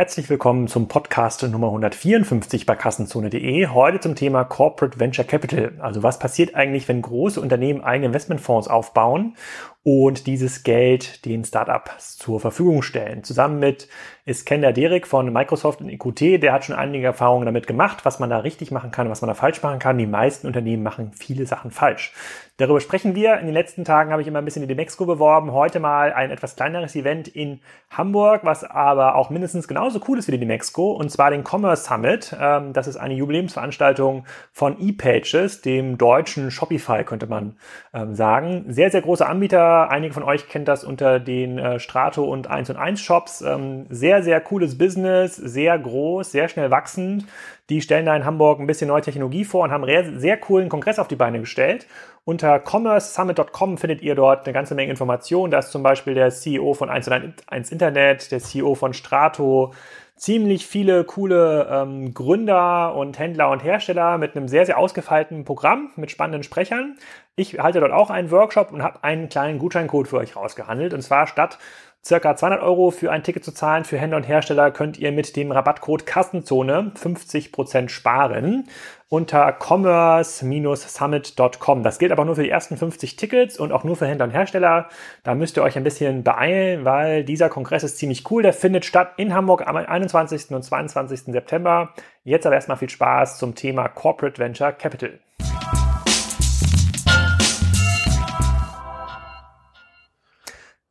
Herzlich willkommen zum Podcast Nummer 154 bei Kassenzone.de. Heute zum Thema Corporate Venture Capital. Also was passiert eigentlich, wenn große Unternehmen eigene Investmentfonds aufbauen und dieses Geld den Startups zur Verfügung stellen. Zusammen mit Iskender Derek von Microsoft und EQT, der hat schon einige Erfahrungen damit gemacht, was man da richtig machen kann, was man da falsch machen kann. Die meisten Unternehmen machen viele Sachen falsch. Darüber sprechen wir. In den letzten Tagen habe ich immer ein bisschen die Demexco beworben. Heute mal ein etwas kleineres Event in Hamburg, was aber auch mindestens genauso cool ist wie die Demexco, und zwar den Commerce Summit. Ähm, das ist eine Jubiläumsveranstaltung von ePages, dem deutschen Shopify, könnte man ähm, sagen. Sehr, sehr großer Anbieter Einige von euch kennt das unter den äh, Strato und 1 und 1 Shops. Ähm, sehr, sehr cooles Business, sehr groß, sehr schnell wachsend. Die stellen da in Hamburg ein bisschen neue Technologie vor und haben einen sehr coolen Kongress auf die Beine gestellt. Unter commercesummit.com findet ihr dort eine ganze Menge Informationen. Da ist zum Beispiel der CEO von 1 und 1 Internet, der CEO von Strato, ziemlich viele coole ähm, Gründer und Händler und Hersteller mit einem sehr, sehr ausgefeilten Programm mit spannenden Sprechern. Ich halte dort auch einen Workshop und habe einen kleinen Gutscheincode für euch rausgehandelt. Und zwar statt circa 200 Euro für ein Ticket zu zahlen für Händler und Hersteller könnt ihr mit dem Rabattcode Kassenzone 50% sparen unter commerce-summit.com. Das gilt aber nur für die ersten 50 Tickets und auch nur für Händler und Hersteller. Da müsst ihr euch ein bisschen beeilen, weil dieser Kongress ist ziemlich cool. Der findet statt in Hamburg am 21. und 22. September. Jetzt aber erstmal viel Spaß zum Thema Corporate Venture Capital.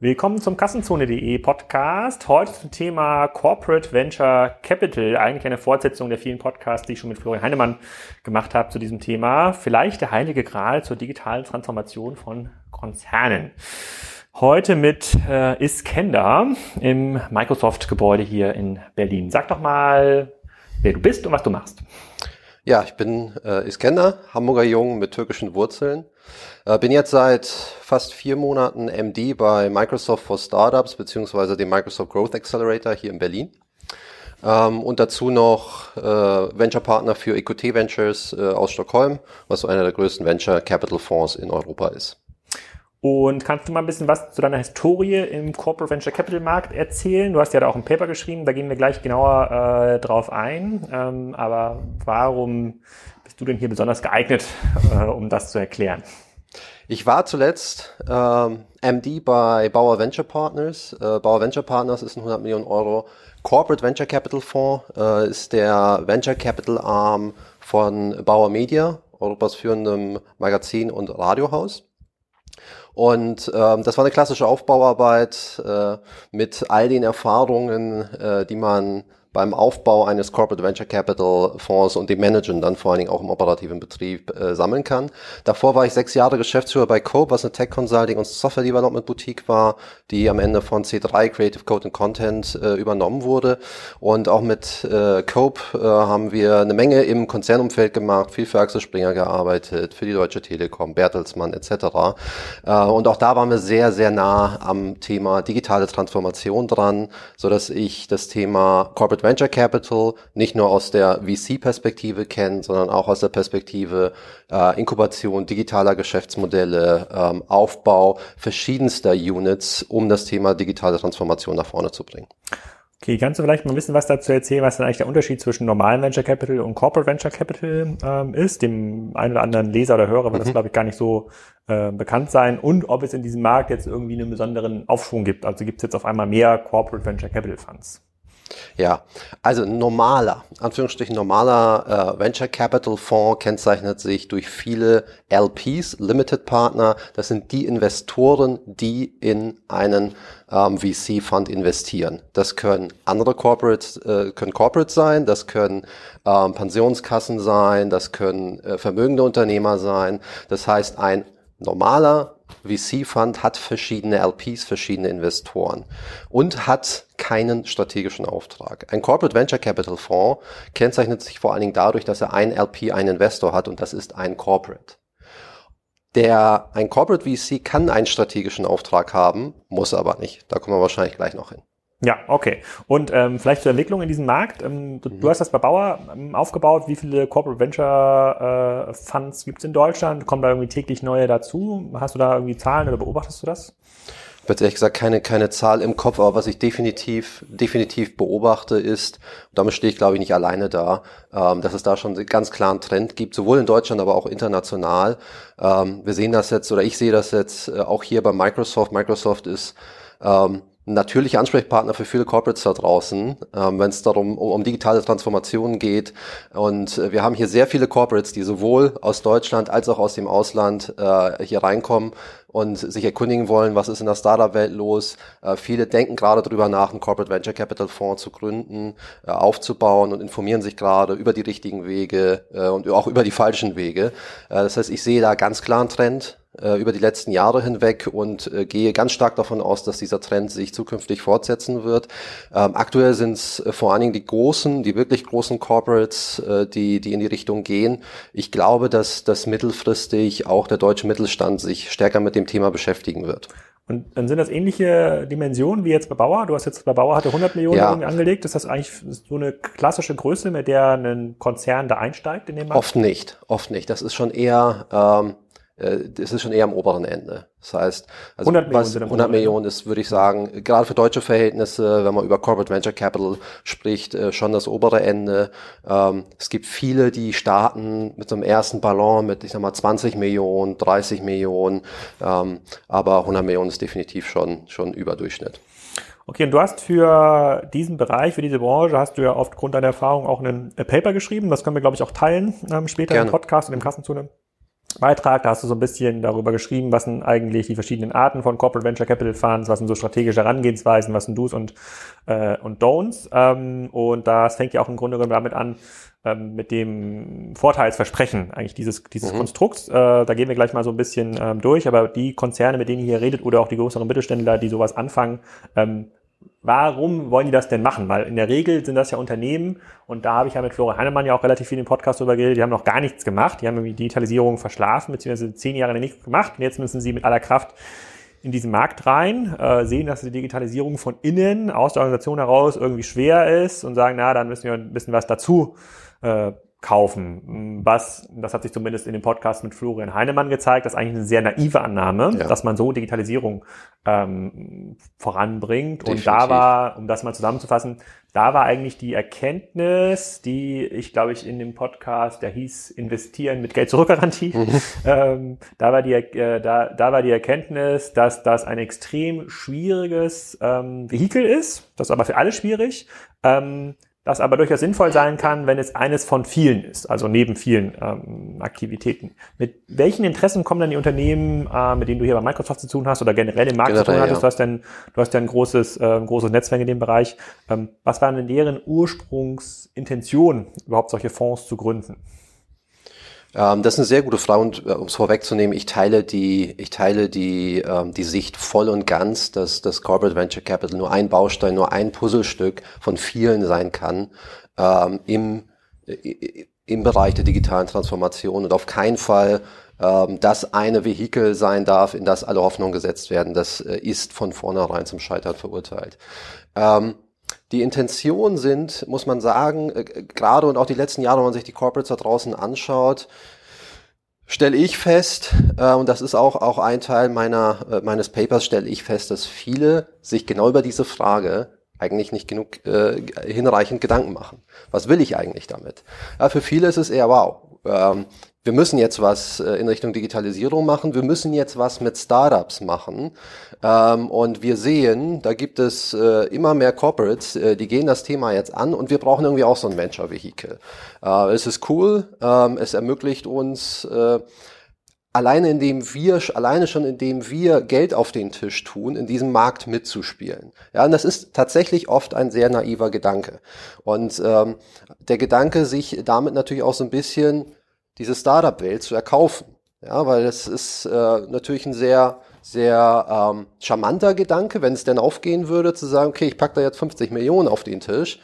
Willkommen zum Kassenzone.de Podcast. Heute zum Thema Corporate Venture Capital. Eigentlich eine Fortsetzung der vielen Podcasts, die ich schon mit Florian Heinemann gemacht habe zu diesem Thema. Vielleicht der heilige Gral zur digitalen Transformation von Konzernen. Heute mit äh, Iskender im Microsoft-Gebäude hier in Berlin. Sag doch mal, wer du bist und was du machst. Ja, ich bin äh, Iskender, Hamburger Jung mit türkischen Wurzeln. Äh, bin jetzt seit fast vier Monaten MD bei Microsoft for Startups beziehungsweise dem Microsoft Growth Accelerator hier in Berlin. Ähm, und dazu noch äh, Venture Partner für EQT Ventures äh, aus Stockholm, was so einer der größten Venture Capital Fonds in Europa ist. Und kannst du mal ein bisschen was zu deiner Historie im Corporate Venture Capital Markt erzählen? Du hast ja da auch ein Paper geschrieben, da gehen wir gleich genauer äh, drauf ein. Ähm, aber warum bist du denn hier besonders geeignet, äh, um das zu erklären? Ich war zuletzt ähm, MD bei Bauer Venture Partners. Äh, Bauer Venture Partners ist ein 100 Millionen Euro Corporate Venture Capital Fonds, äh, ist der Venture Capital Arm von Bauer Media, Europas führendem Magazin und Radiohaus. Und ähm, das war eine klassische Aufbauarbeit äh, mit all den Erfahrungen, äh, die man beim Aufbau eines Corporate Venture Capital Fonds und dem Managen dann vor allen Dingen auch im operativen Betrieb äh, sammeln kann. Davor war ich sechs Jahre Geschäftsführer bei Cope, was eine Tech Consulting und Software Development Boutique war, die am Ende von C3 Creative Code and Content äh, übernommen wurde. Und auch mit äh, Cope äh, haben wir eine Menge im Konzernumfeld gemacht, viel für Axel Springer gearbeitet, für die Deutsche Telekom, Bertelsmann etc. Äh, und auch da waren wir sehr, sehr nah am Thema digitale Transformation dran, so dass ich das Thema Corporate Venture Capital nicht nur aus der VC-Perspektive kennen, sondern auch aus der Perspektive äh, Inkubation digitaler Geschäftsmodelle, ähm, Aufbau verschiedenster Units, um das Thema digitale Transformation nach vorne zu bringen. Okay, kannst du vielleicht mal ein bisschen was dazu erzählen, was dann eigentlich der Unterschied zwischen normalen Venture Capital und Corporate Venture Capital ähm, ist? Dem einen oder anderen Leser oder Hörer wird mhm. das, glaube ich, gar nicht so äh, bekannt sein. Und ob es in diesem Markt jetzt irgendwie einen besonderen Aufschwung gibt. Also gibt es jetzt auf einmal mehr Corporate Venture Capital Funds? Ja, also normaler, Anführungsstrichen normaler äh, Venture Capital Fonds kennzeichnet sich durch viele LPs, Limited Partner. Das sind die Investoren, die in einen ähm, VC Fund investieren. Das können andere Corporates, äh, können Corporates sein, das können ähm, Pensionskassen sein, das können äh, vermögende Unternehmer sein. Das heißt, ein normaler VC-Fund hat verschiedene LPs, verschiedene Investoren und hat keinen strategischen Auftrag. Ein Corporate Venture Capital Fonds kennzeichnet sich vor allen Dingen dadurch, dass er ein LP, einen Investor hat und das ist ein Corporate. Der, ein Corporate VC kann einen strategischen Auftrag haben, muss aber nicht. Da kommen wir wahrscheinlich gleich noch hin. Ja, okay. Und ähm, vielleicht zur Entwicklung in diesem Markt. Ähm, du, mhm. du, hast das bei Bauer ähm, aufgebaut. Wie viele Corporate Venture äh, Funds gibt es in Deutschland? Kommen da irgendwie täglich neue dazu? Hast du da irgendwie Zahlen oder beobachtest du das? Ich habe ehrlich gesagt keine, keine Zahl im Kopf, aber was ich definitiv, definitiv beobachte ist, damit stehe ich glaube ich nicht alleine da, ähm, dass es da schon einen ganz klaren Trend gibt, sowohl in Deutschland, aber auch international. Ähm, wir sehen das jetzt, oder ich sehe das jetzt äh, auch hier bei Microsoft. Microsoft ist ähm, natürliche Ansprechpartner für viele Corporates da draußen, ähm, wenn es darum um, um, digitale Transformationen geht. Und äh, wir haben hier sehr viele Corporates, die sowohl aus Deutschland als auch aus dem Ausland äh, hier reinkommen und sich erkundigen wollen, was ist in der Startup-Welt los. Äh, viele denken gerade darüber nach, einen Corporate Venture Capital Fonds zu gründen, äh, aufzubauen und informieren sich gerade über die richtigen Wege äh, und auch über die falschen Wege. Äh, das heißt, ich sehe da ganz klar einen Trend über die letzten Jahre hinweg und äh, gehe ganz stark davon aus, dass dieser Trend sich zukünftig fortsetzen wird. Ähm, aktuell sind es äh, vor allen Dingen die großen, die wirklich großen Corporates, äh, die, die in die Richtung gehen. Ich glaube, dass, dass mittelfristig auch der deutsche Mittelstand sich stärker mit dem Thema beschäftigen wird. Und dann sind das ähnliche Dimensionen wie jetzt bei Bauer. Du hast jetzt bei Bauer hatte 100 Millionen ja. angelegt. Ist das eigentlich so eine klassische Größe, mit der ein Konzern da einsteigt in den Markt? Oft nicht, oft nicht. Das ist schon eher ähm, äh, das ist schon eher am oberen Ende. Das heißt, also 100 was Millionen, 100 Millionen ist, würde ich sagen, gerade für deutsche Verhältnisse, wenn man über Corporate Venture Capital spricht, äh, schon das obere Ende. Ähm, es gibt viele, die starten mit so einem ersten Ballon mit, ich sag mal, 20 Millionen, 30 Millionen, ähm, aber 100 Millionen ist definitiv schon, schon Überdurchschnitt. Okay, und du hast für diesen Bereich, für diese Branche, hast du ja aufgrund deiner Erfahrung auch ein Paper geschrieben. Das können wir, glaube ich, auch teilen ähm, später Gerne. im Podcast und im Kassenzone. Beitrag, da hast du so ein bisschen darüber geschrieben, was sind eigentlich die verschiedenen Arten von Corporate Venture Capital Funds, was sind so strategische Herangehensweisen, was sind Do's und, äh, und Don'ts. Ähm, und das fängt ja auch im Grunde genommen damit an, ähm, mit dem Vorteilsversprechen eigentlich dieses, dieses mhm. Konstrukts. Äh, da gehen wir gleich mal so ein bisschen ähm, durch, aber die Konzerne, mit denen ihr hier redet oder auch die größeren Mittelständler, die sowas anfangen, ähm, Warum wollen die das denn machen? Weil in der Regel sind das ja Unternehmen und da habe ich ja mit Florian Heinemann ja auch relativ viel im Podcast drüber geredet, die haben noch gar nichts gemacht, die haben irgendwie Digitalisierung verschlafen, beziehungsweise zehn Jahre nichts gemacht. Und jetzt müssen sie mit aller Kraft in diesen Markt rein, äh, sehen, dass die Digitalisierung von innen aus der Organisation heraus irgendwie schwer ist und sagen, na, dann müssen wir ein bisschen was dazu äh, kaufen. Was, das hat sich zumindest in dem Podcast mit Florian Heinemann gezeigt, das ist eigentlich eine sehr naive Annahme, ja. dass man so Digitalisierung ähm, voranbringt. Definitiv. Und da war, um das mal zusammenzufassen, da war eigentlich die Erkenntnis, die ich glaube ich in dem Podcast, der hieß Investieren mit Geld zurückgarantie, mhm. ähm, da war die äh, da, da war die Erkenntnis, dass das ein extrem schwieriges ähm, Vehikel ist, das ist aber für alle schwierig. Ähm, das aber durchaus sinnvoll sein kann, wenn es eines von vielen ist, also neben vielen ähm, Aktivitäten. Mit welchen Interessen kommen dann die Unternehmen, äh, mit denen du hier bei Microsoft zu tun hast oder generell im Markt generell, zu tun hattest? Ja. Du hast dann, du hast ja ein großes, äh, großes Netzwerk in dem Bereich. Ähm, was waren denn deren Ursprungsintention, überhaupt solche Fonds zu gründen? Ähm, das ist eine sehr gute Frage und äh, um es vorwegzunehmen, ich teile die, ich teile die, ähm, die Sicht voll und ganz, dass das Corporate Venture Capital nur ein Baustein, nur ein Puzzlestück von vielen sein kann ähm, im, im Bereich der digitalen Transformation und auf keinen Fall ähm, das eine Vehikel sein darf, in das alle Hoffnungen gesetzt werden. Das äh, ist von vornherein zum Scheitern verurteilt. Ähm, die Intention sind, muss man sagen, äh, gerade und auch die letzten Jahre, wenn man sich die Corporates da draußen anschaut, stelle ich fest, äh, und das ist auch, auch ein Teil meiner, äh, meines Papers, stelle ich fest, dass viele sich genau über diese Frage eigentlich nicht genug äh, hinreichend Gedanken machen. Was will ich eigentlich damit? Ja, für viele ist es eher wow. Ähm, wir müssen jetzt was äh, in Richtung Digitalisierung machen, wir müssen jetzt was mit Startups machen. Ähm, und wir sehen, da gibt es äh, immer mehr Corporates, äh, die gehen das Thema jetzt an und wir brauchen irgendwie auch so ein Venture-Vehikel. es ist cool, ähm, es ermöglicht uns, alleine indem wir, alleine schon indem wir Geld auf den Tisch tun, in diesem Markt mitzuspielen. Ja, und das ist tatsächlich oft ein sehr naiver Gedanke. Und ähm, der Gedanke, sich damit natürlich auch so ein bisschen diese Startup-Welt zu erkaufen. Ja, weil das ist äh, natürlich ein sehr, sehr ähm, charmanter Gedanke, wenn es denn aufgehen würde, zu sagen, okay, ich packe da jetzt 50 Millionen auf den Tisch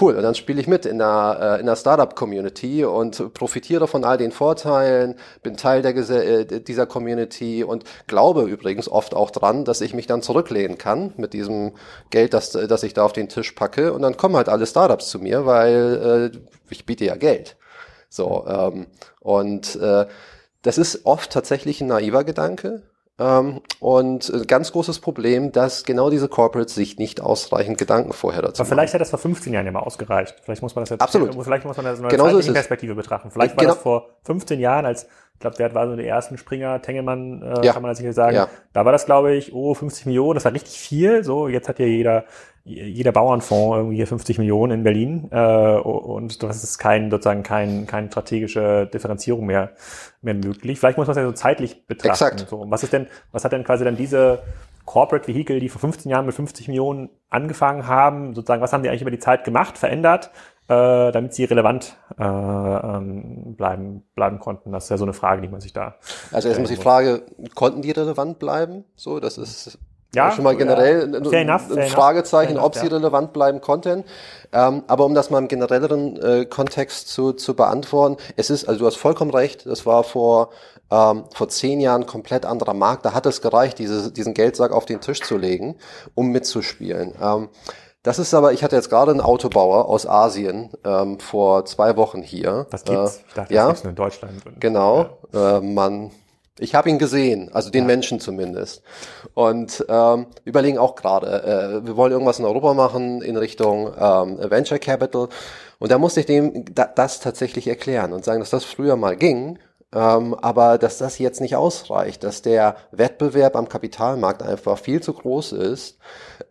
cool, und dann spiele ich mit in der, äh, in der Startup-Community und profitiere von all den Vorteilen, bin Teil der, äh, dieser Community und glaube übrigens oft auch dran, dass ich mich dann zurücklehnen kann mit diesem Geld, das, das ich da auf den Tisch packe und dann kommen halt alle Startups zu mir, weil äh, ich biete ja Geld. So, ähm, und äh, das ist oft tatsächlich ein naiver Gedanke, ähm, und ein ganz großes Problem, dass genau diese Corporates sich nicht ausreichend Gedanken vorher dazu Aber vielleicht hätte das vor 15 Jahren ja mal ausgereicht. Vielleicht muss man das jetzt, Absolut. vielleicht muss man das in einer genau so Perspektive betrachten. Vielleicht war genau. das vor 15 Jahren, als, ich glaube, der war so der ersten Springer, Tengelmann, äh, ja. kann man sicher sagen. Ja. Da war das, glaube ich, oh, 50 Millionen, das war richtig viel. So, jetzt hat ja jeder jeder Bauernfonds irgendwie 50 Millionen in Berlin äh, und das ist kein sozusagen kein keine strategische Differenzierung mehr mehr möglich. Vielleicht muss man es ja so zeitlich betrachten. Exakt. So, was ist denn was hat denn quasi dann diese Corporate Vehicle, die vor 15 Jahren mit 50 Millionen angefangen haben, sozusagen, was haben die eigentlich über die Zeit gemacht, verändert, äh, damit sie relevant äh, ähm, bleiben, bleiben konnten? Das ist ja so eine Frage, die man sich da. Also erstmal die Frage, konnten die relevant bleiben? So, das ist ja, schon mal generell ja. ein, fair enough, ein fair Fragezeichen, enough, ob sie ja. relevant bleiben konnten. Ähm, aber um das mal im generelleren äh, Kontext zu, zu beantworten, es ist, also du hast vollkommen recht, das war vor ähm, vor zehn Jahren komplett anderer Markt. Da hat es gereicht, diese, diesen Geldsack auf den Tisch zu legen, um mitzuspielen. Ähm, das ist aber, ich hatte jetzt gerade einen Autobauer aus Asien ähm, vor zwei Wochen hier. Das gibt's. Äh, ich dachte, ja, das gibt's nur in Deutschland. Genau. Äh, man, ich habe ihn gesehen, also den Ja. Menschen zumindest. Und ähm, überlegen auch gerade, äh, wir wollen irgendwas in Europa machen in Richtung ähm, Venture Capital. Und da musste ich dem da, das tatsächlich erklären und sagen, dass das früher mal ging, ähm, aber dass das jetzt nicht ausreicht, dass der Wettbewerb am Kapitalmarkt einfach viel zu groß ist.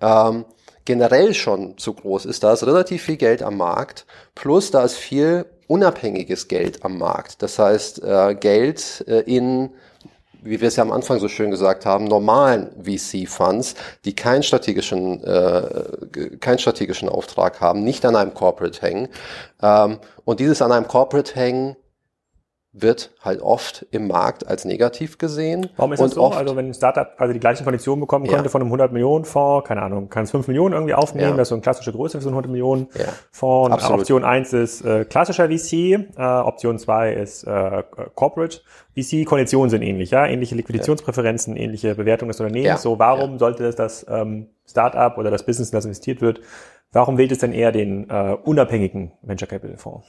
Ähm, generell schon zu groß ist. Da ist relativ viel Geld am Markt, plus da ist viel unabhängiges Geld am Markt. Das heißt, äh, Geld äh, in wie wir es ja am Anfang so schön gesagt haben, normalen VC-Funds, die keinen strategischen, äh, keinen strategischen Auftrag haben, nicht an einem Corporate hängen. Ähm, und dieses an einem Corporate hängen wird halt oft im Markt als negativ gesehen. Warum ist das so? Also wenn ein Startup quasi die gleichen Konditionen bekommen Ja. könnte von einem 100 Millionen Fonds, keine Ahnung, kann es 5 Millionen irgendwie aufnehmen, Ja. das ist so eine klassische Größe für so einen 100 Millionen Ja. Option 1 ist äh, klassischer VC, äh, Option 2 ist äh, Corporate VC. Konditionen sind ähnlich, ja, ähnliche Liquiditätspräferenzen, ähnliche Bewertung des Unternehmens. So, warum sollte das das ähm, Startup oder das Business, in das investiert wird, warum wählt es denn eher den äh, unabhängigen Venture Capital Fonds?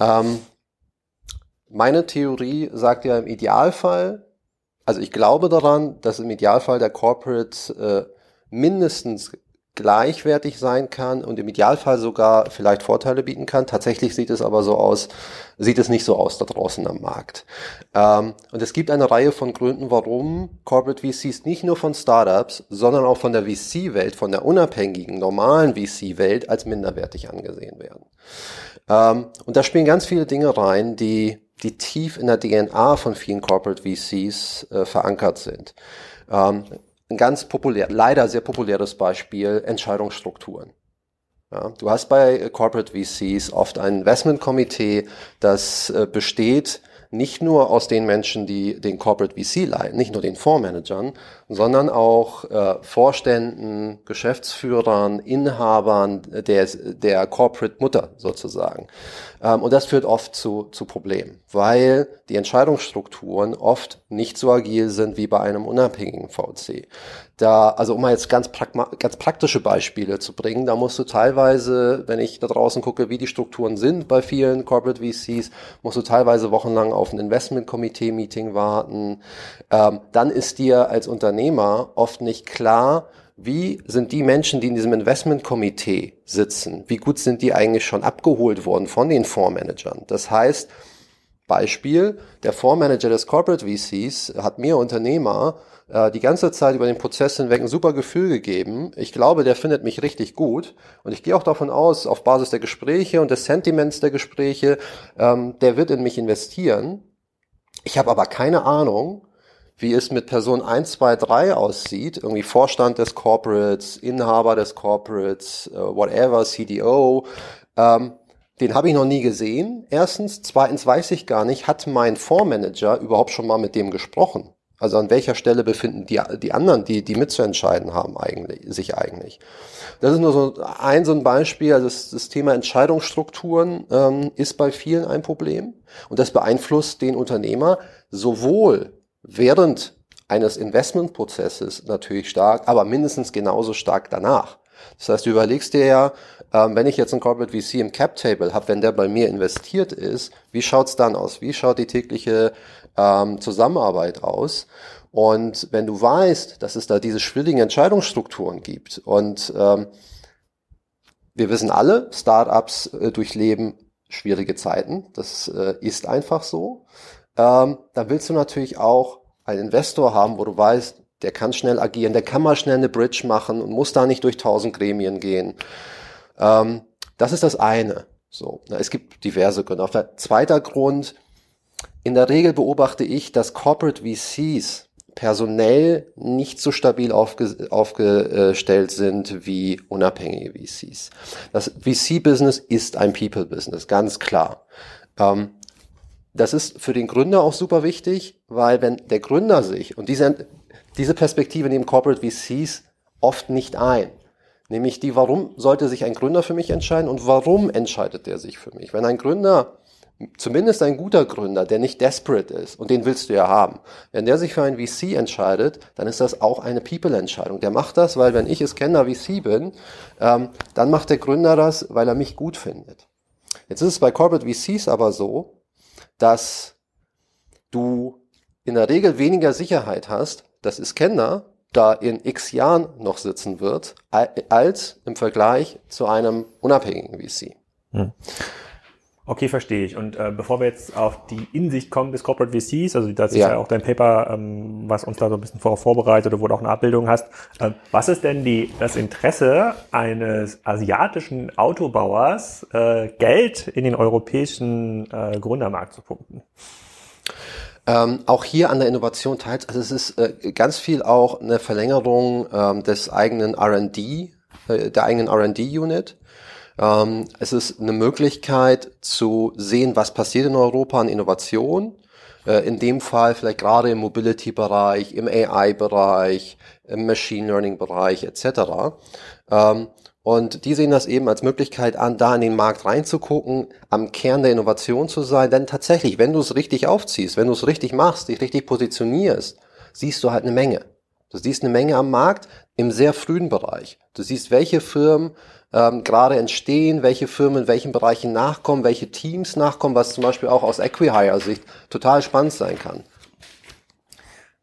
Ähm, meine Theorie sagt ja im Idealfall, also ich glaube daran, dass im Idealfall der Corporate äh, mindestens gleichwertig sein kann und im Idealfall sogar vielleicht Vorteile bieten kann. Tatsächlich sieht es aber so aus, sieht es nicht so aus da draußen am Markt. Ähm, und es gibt eine Reihe von Gründen, warum Corporate VCs nicht nur von Startups, sondern auch von der VC-Welt, von der unabhängigen, normalen VC-Welt als minderwertig angesehen werden. Ähm, und da spielen ganz viele Dinge rein, die, die tief in der DNA von vielen Corporate VCs äh, verankert sind. Ähm, ein ganz populär, leider sehr populäres Beispiel, Entscheidungsstrukturen. Ja, du hast bei äh, Corporate VCs oft ein Investmentkomitee, das äh, besteht nicht nur aus den Menschen, die den Corporate VC leiten, nicht nur den Fondsmanagern, sondern auch äh, Vorständen, Geschäftsführern, Inhabern der, der Corporate Mutter sozusagen. Ähm, und das führt oft zu, zu Problemen, weil die Entscheidungsstrukturen oft nicht so agil sind wie bei einem unabhängigen VC. Da, also um mal jetzt ganz, pragma ganz praktische Beispiele zu bringen, da musst du teilweise, wenn ich da draußen gucke, wie die Strukturen sind bei vielen Corporate VCs, musst du teilweise wochenlang auf ein Investment-Komitee-Meeting warten. Ähm, dann ist dir als Unternehmer oft nicht klar, wie sind die Menschen, die in diesem Investmentkomitee sitzen, wie gut sind die eigentlich schon abgeholt worden von den Fondsmanagern? Das heißt, Beispiel, der Fondsmanager des Corporate VCs hat mir Unternehmer äh, die ganze Zeit über den Prozess hinweg ein super Gefühl gegeben. Ich glaube, der findet mich richtig gut und ich gehe auch davon aus, auf Basis der Gespräche und des Sentiments der Gespräche, ähm, der wird in mich investieren. Ich habe aber keine Ahnung, wie es mit Person 1, 2, 3 aussieht, irgendwie Vorstand des Corporates, Inhaber des Corporates, äh, whatever, CDO, ähm, den habe ich noch nie gesehen. Erstens. Zweitens weiß ich gar nicht, hat mein Fondsmanager überhaupt schon mal mit dem gesprochen? Also an welcher Stelle befinden die, die anderen, die, die mitzuentscheiden haben, eigentlich, sich eigentlich. Das ist nur so ein, so ein Beispiel. Also das, das Thema Entscheidungsstrukturen ähm, ist bei vielen ein Problem. Und das beeinflusst den Unternehmer sowohl während eines Investmentprozesses natürlich stark, aber mindestens genauso stark danach. Das heißt, du überlegst dir ja, ähm, wenn ich jetzt einen Corporate VC im Cap Table habe, wenn der bei mir investiert ist, wie schaut's dann aus? Wie schaut die tägliche ähm, Zusammenarbeit aus? Und wenn du weißt, dass es da diese schwierigen Entscheidungsstrukturen gibt und ähm, wir wissen alle, Startups äh, durchleben schwierige Zeiten, das äh, ist einfach so, ähm, dann willst du natürlich auch einen Investor haben, wo du weißt, der kann schnell agieren, der kann mal schnell eine Bridge machen und muss da nicht durch tausend Gremien gehen. Ähm, das ist das eine. So, es gibt diverse Gründe. Auf der zweiter Grund, in der Regel beobachte ich, dass Corporate VCs personell nicht so stabil aufge aufgestellt sind wie unabhängige VCs. Das VC-Business ist ein People-Business, ganz klar. Ähm, das ist für den Gründer auch super wichtig, weil wenn der Gründer sich, und diese, diese Perspektive nehmen Corporate VCs oft nicht ein, nämlich die, warum sollte sich ein Gründer für mich entscheiden und warum entscheidet er sich für mich? Wenn ein Gründer zumindest ein guter Gründer, der nicht desperate ist, und den willst du ja haben. Wenn der sich für ein VC entscheidet, dann ist das auch eine People-Entscheidung. Der macht das, weil wenn ich es Kenner VC bin, ähm, dann macht der Gründer das, weil er mich gut findet. Jetzt ist es bei Corporate VCs aber so, dass du in der Regel weniger Sicherheit hast, dass ist Kenner da in x Jahren noch sitzen wird, als im Vergleich zu einem unabhängigen VC. Hm. Okay, verstehe ich. Und äh, bevor wir jetzt auf die Insicht kommen des Corporate VCs, also das ist ja, ja auch dein Paper, ähm, was uns da so ein bisschen vor, vorbereitet oder wo du auch eine Abbildung hast. Äh, was ist denn die, das Interesse eines asiatischen Autobauers, äh, Geld in den europäischen äh, Gründermarkt zu pumpen? Ähm, auch hier an der Innovation teils, also es ist äh, ganz viel auch eine Verlängerung ähm, des eigenen R&D, äh, der eigenen R&D-Unit. Ähm, es ist eine Möglichkeit zu sehen, was passiert in Europa an Innovation. Äh, in dem Fall vielleicht gerade im Mobility-Bereich, im AI-Bereich, im Machine Learning-Bereich etc. Ähm, und die sehen das eben als Möglichkeit an, da in den Markt reinzugucken, am Kern der Innovation zu sein. Denn tatsächlich, wenn du es richtig aufziehst, wenn du es richtig machst, dich richtig positionierst, siehst du halt eine Menge. Du siehst eine Menge am Markt im sehr frühen Bereich. Du siehst, welche Firmen ähm, gerade entstehen, welche Firmen in welchen Bereichen nachkommen, welche Teams nachkommen, was zum Beispiel auch aus Equihire-Sicht total spannend sein kann.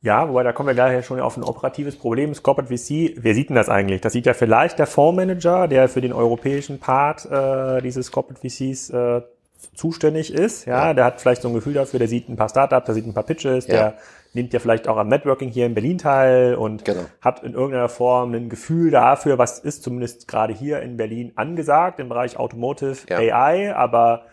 Ja, wobei da kommen wir gleich schon auf ein operatives Problem. Das Corporate VC, wer sieht denn das eigentlich? Das sieht ja vielleicht der Fondsmanager, der für den europäischen Part äh, dieses Corporate VCs äh, zuständig ist. Ja, ja, der hat vielleicht so ein Gefühl dafür, der sieht ein paar Startups, der sieht ein paar Pitches, ja. der nimmt ja vielleicht auch am Networking hier in Berlin teil und genau. hat in irgendeiner Form ein Gefühl dafür, was ist zumindest gerade hier in Berlin angesagt im Bereich Automotive ja. AI, aber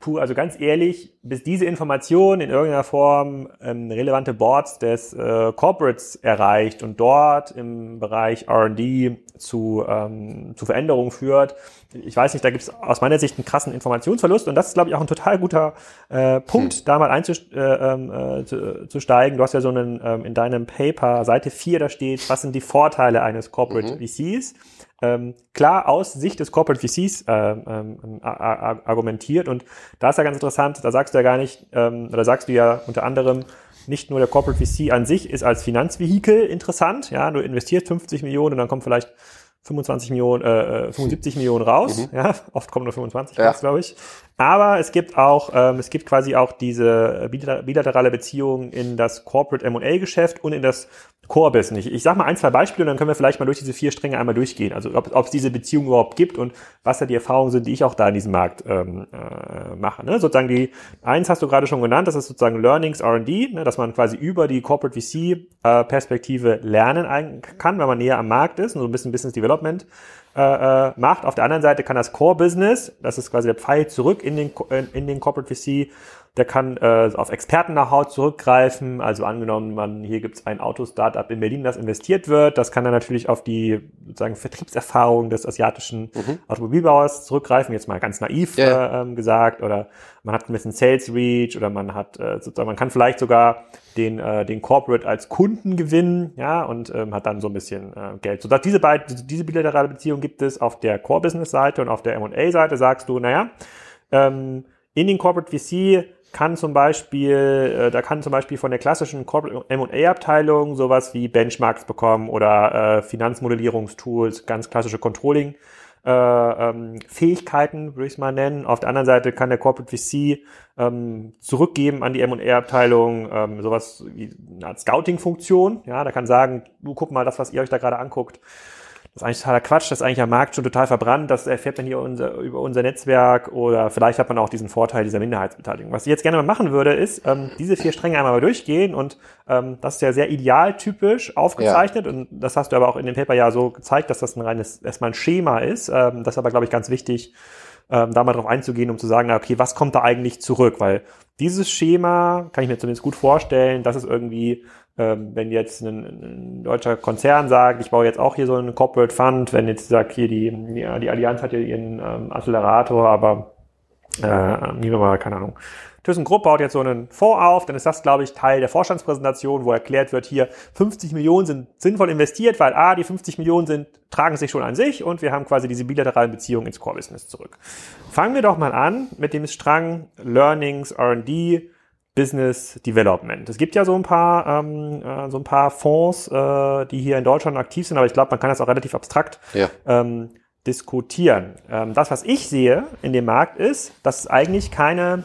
puh, also ganz ehrlich, bis diese Information in irgendeiner Form ähm, relevante Boards des äh, Corporates erreicht und dort im Bereich R&D zu, ähm, zu Veränderungen führt, ich weiß nicht, da gibt es aus meiner Sicht einen krassen Informationsverlust und das ist, glaube ich, auch ein total guter äh, Punkt, hm. da mal einzusteigen. Äh, äh, zu, zu steigen. Du hast ja so einen ähm, in deinem Paper, Seite 4, da steht, was sind die Vorteile eines Corporate mhm. VCs? Ähm, klar aus Sicht des Corporate VCs äh, ähm, argumentiert. Und da ist ja ganz interessant, da sagst du ja gar nicht, ähm, oder sagst du ja unter anderem, nicht nur der Corporate VC an sich ist als Finanzvehikel interessant. Ja, du investierst 50 Millionen und dann kommt vielleicht 25 Millionen, äh, 75 äh, Millionen raus. Mhm. Ja, oft kommen nur 25 ja. raus, glaube ich. Aber es gibt auch, ähm, es gibt quasi auch diese bilaterale Beziehung in das Corporate M&A-Geschäft und in das Core-Business. Ich sage mal ein, zwei Beispiele und dann können wir vielleicht mal durch diese vier Stränge einmal durchgehen. Also ob es diese Beziehung überhaupt gibt und was da die Erfahrungen sind, die ich auch da in diesem Markt ähm, äh, mache. Ne? Sozusagen die, eins hast du gerade schon genannt, das ist sozusagen Learnings R&D, ne? dass man quasi über die Corporate VC-Perspektive äh, lernen kann, wenn man näher am Markt ist und so ein bisschen Business Development äh, äh, macht. Auf der anderen Seite kann das Core-Business, das ist quasi der Pfeil zurück in den, in, den Corporate VC, der kann äh, auf Experten nach Haut zurückgreifen. Also angenommen, man hier gibt es ein Auto-Startup in Berlin, das investiert wird. Das kann dann natürlich auf die sozusagen Vertriebserfahrung des asiatischen mhm. Automobilbauers zurückgreifen, jetzt mal ganz naiv ja. äh, ähm, gesagt, oder man hat ein bisschen Sales Reach oder man hat äh, sozusagen, man kann vielleicht sogar den, äh, den Corporate als Kunden gewinnen, ja, und ähm, hat dann so ein bisschen äh, Geld. So dass diese beiden, diese bilaterale Beziehung gibt es auf der Core-Business-Seite und auf der M&A-Seite sagst du, naja, ähm, in den Corporate VC kann zum Beispiel, äh, da kann zum Beispiel von der klassischen Corporate M&A-Abteilung sowas wie Benchmarks bekommen oder äh, Finanzmodellierungstools, ganz klassische Controlling. Äh, ähm, Fähigkeiten, würde ich es mal nennen. Auf der anderen Seite kann der Corporate VC ähm, zurückgeben an die M&A-Abteilung ähm, sowas wie eine Art Scouting-Funktion. Ja, da kann sagen, du guck mal, das, was ihr euch da gerade anguckt, das ist eigentlich totaler Quatsch, das ist eigentlich am Markt schon total verbrannt, das erfährt man hier unser, über unser Netzwerk oder vielleicht hat man auch diesen Vorteil dieser Minderheitsbeteiligung. Was ich jetzt gerne mal machen würde, ist ähm, diese vier Stränge einmal mal durchgehen und ähm, das ist ja sehr idealtypisch aufgezeichnet ja. und das hast du aber auch in dem Paper ja so gezeigt, dass das ein reines, erstmal ein Schema ist. Ähm, das ist aber, glaube ich, ganz wichtig, ähm, da mal drauf einzugehen, um zu sagen, okay, was kommt da eigentlich zurück? Weil dieses Schema kann ich mir zumindest gut vorstellen, dass es irgendwie wenn jetzt ein, deutscher Konzern sagt, ich baue jetzt auch hier so einen Corporate Fund, wenn jetzt sagt, hier die, die, die Allianz hat ja ihren ähm, Accelerator, aber äh, nehmen wir mal, keine Ahnung, ThyssenKrupp baut jetzt so einen Fonds auf, dann ist das, glaube ich, Teil der Vorstandspräsentation, wo erklärt wird, hier 50 Millionen sind sinnvoll investiert, weil A, die 50 Millionen sind, tragen sich schon an sich und wir haben quasi diese bilateralen Beziehungen ins Core-Business zurück. Fangen wir doch mal an mit dem Strang Learnings, R&D, Business Development. Es gibt ja so ein paar, ähm, äh, so ein paar Fonds, äh, die hier in Deutschland aktiv sind, aber ich glaube, man kann das auch relativ abstrakt ja. ähm, diskutieren. Ähm, das, was ich sehe in dem Markt, ist, dass es eigentlich keine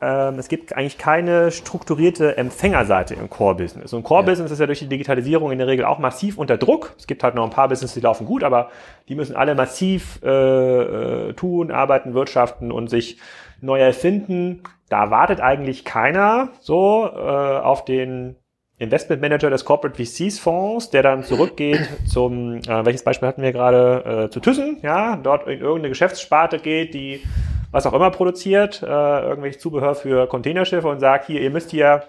ähm, es gibt eigentlich keine strukturierte Empfängerseite im Core-Business. Und Core-Business ja. ist ja durch die Digitalisierung in der Regel auch massiv unter Druck. Es gibt halt noch ein paar Business, die laufen gut, aber die müssen alle massiv äh, äh, tun, arbeiten, wirtschaften und sich neu erfinden. Da wartet eigentlich keiner so äh, auf den Investment Manager des Corporate VCs Fonds, der dann zurückgeht zum, äh, welches Beispiel hatten wir gerade, äh, zu Thyssen, ja, dort in irgendeine Geschäftssparte geht, die was auch immer produziert, äh, irgendwelches Zubehör für Containerschiffe und sagt, hier, ihr müsst hier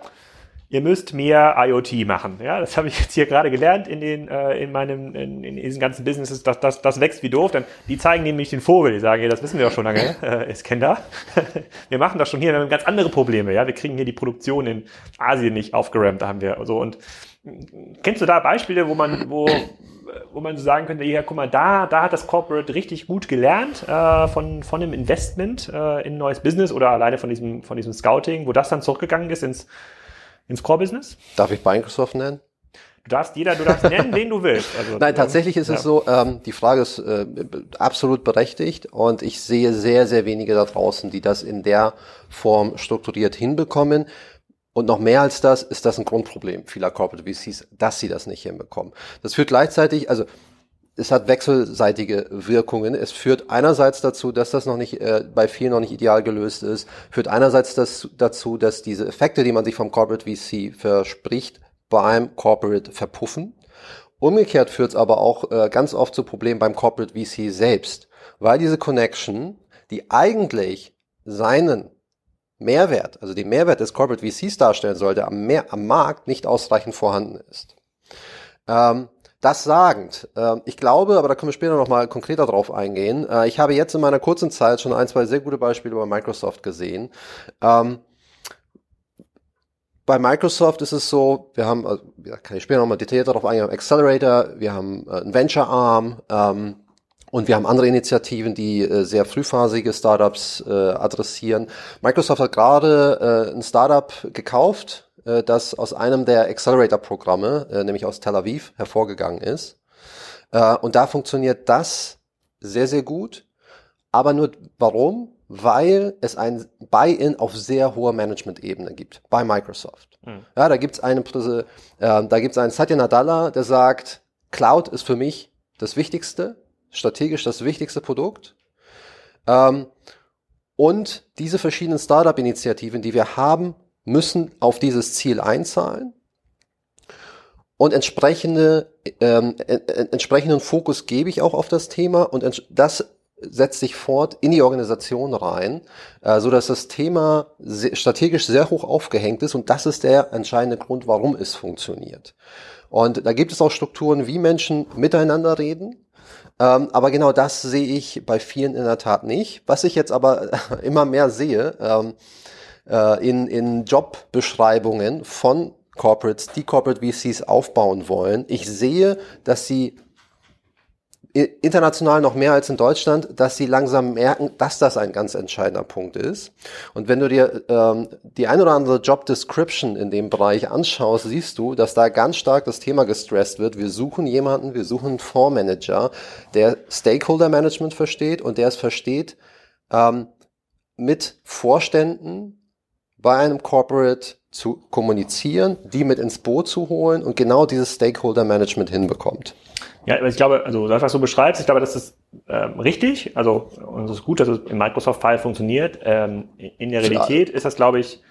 ihr müsst mehr IoT machen. Ja, das habe ich jetzt hier gerade gelernt in den äh, in meinem in, in diesen ganzen Businesses, dass das, das wächst wie doof. Dann die zeigen nämlich den Vogel, die sagen, ja, das wissen wir doch schon lange, äh, ist Kender. wir machen das schon hier, wir haben ganz andere Probleme. Ja, wir kriegen hier die Produktion in Asien nicht aufgerammt, da haben wir so und kennst du da Beispiele, wo man wo wo man so sagen könnte, ja, guck mal, da, da hat das Corporate richtig gut gelernt äh, von, von dem Investment äh, in ein neues Business oder alleine von diesem, von diesem Scouting, wo das dann zurückgegangen ist ins ins Core-Business? Darf ich Microsoft nennen? Du darfst jeder, du darfst nennen, wen du willst. Also, Nein, tatsächlich ist ja. es so, ähm, die Frage ist äh, absolut berechtigt und ich sehe sehr, sehr wenige da draußen, die das in der Form strukturiert hinbekommen. Und noch mehr als das ist das ein Grundproblem vieler Corporate VCs, dass sie das nicht hinbekommen. Das führt gleichzeitig, also es hat wechselseitige Wirkungen. Es führt einerseits dazu, dass das noch nicht äh, bei vielen noch nicht ideal gelöst ist, führt einerseits das, dazu, dass diese Effekte, die man sich vom Corporate VC verspricht, beim Corporate verpuffen. Umgekehrt führt es aber auch äh, ganz oft zu Problemen beim Corporate VC selbst, weil diese Connection, die eigentlich seinen Mehrwert, also den Mehrwert des Corporate VCs darstellen sollte, am, mehr, am Markt nicht ausreichend vorhanden ist. Ähm, das sagend, äh, ich glaube, aber da können wir später nochmal konkreter drauf eingehen. Äh, ich habe jetzt in meiner kurzen Zeit schon ein, zwei sehr gute Beispiele bei Microsoft gesehen. Ähm, bei Microsoft ist es so, wir haben, also, ja, kann ich später nochmal detaillierter darauf eingehen, wir haben Accelerator, wir haben äh, einen Venture Arm ähm, und wir haben andere Initiativen, die äh, sehr frühphasige Startups äh, adressieren. Microsoft hat gerade äh, ein Startup gekauft, äh, das aus einem der Accelerator-Programme, äh, nämlich aus Tel Aviv, hervorgegangen ist. Äh, und da funktioniert das sehr, sehr gut. Aber nur warum? Weil es ein Buy-in auf sehr hoher Management-Ebene gibt bei Microsoft. Mhm. Ja, da gibt es einen, äh, da gibt's einen Satya Nadella, der sagt, Cloud ist für mich das Wichtigste, strategisch das wichtigste Produkt. Ähm, und diese verschiedenen Startup-Initiativen, die wir haben, müssen auf dieses Ziel einzahlen und entsprechende, ähm, entsprechenden Fokus gebe ich auch auf das Thema und das setzt sich fort in die Organisation rein, äh, so dass das Thema sehr, strategisch sehr hoch aufgehängt ist und das ist der entscheidende Grund, warum es funktioniert. Und da gibt es auch Strukturen, wie Menschen miteinander reden. Ähm, aber genau das sehe ich bei vielen in der Tat nicht. Was ich jetzt aber immer mehr sehe, ähm, äh, in, in Jobbeschreibungen von Corporates, die Corporate VCs aufbauen wollen. Ich sehe, dass sie international noch mehr als in Deutschland, dass sie langsam merken, dass das ein ganz entscheidender Punkt ist. Und wenn du dir ähm, die ein oder andere Job Description in dem Bereich anschaust, siehst du, dass da ganz stark das Thema gestresst wird. Wir suchen jemanden, wir suchen einen Fondsmanager, der Stakeholder Management versteht und der es versteht, ähm, mit Vorständen bei einem Corporate zu kommunizieren, die mit ins Boot zu holen und genau dieses Stakeholder Management hinbekommt. Ja, ich glaube, also das, was du beschreibst, ich glaube, das ist ähm, richtig. Also und es ist gut, dass es im Microsoft-Fall funktioniert. Ähm, in der Realität ist das, glaube ich,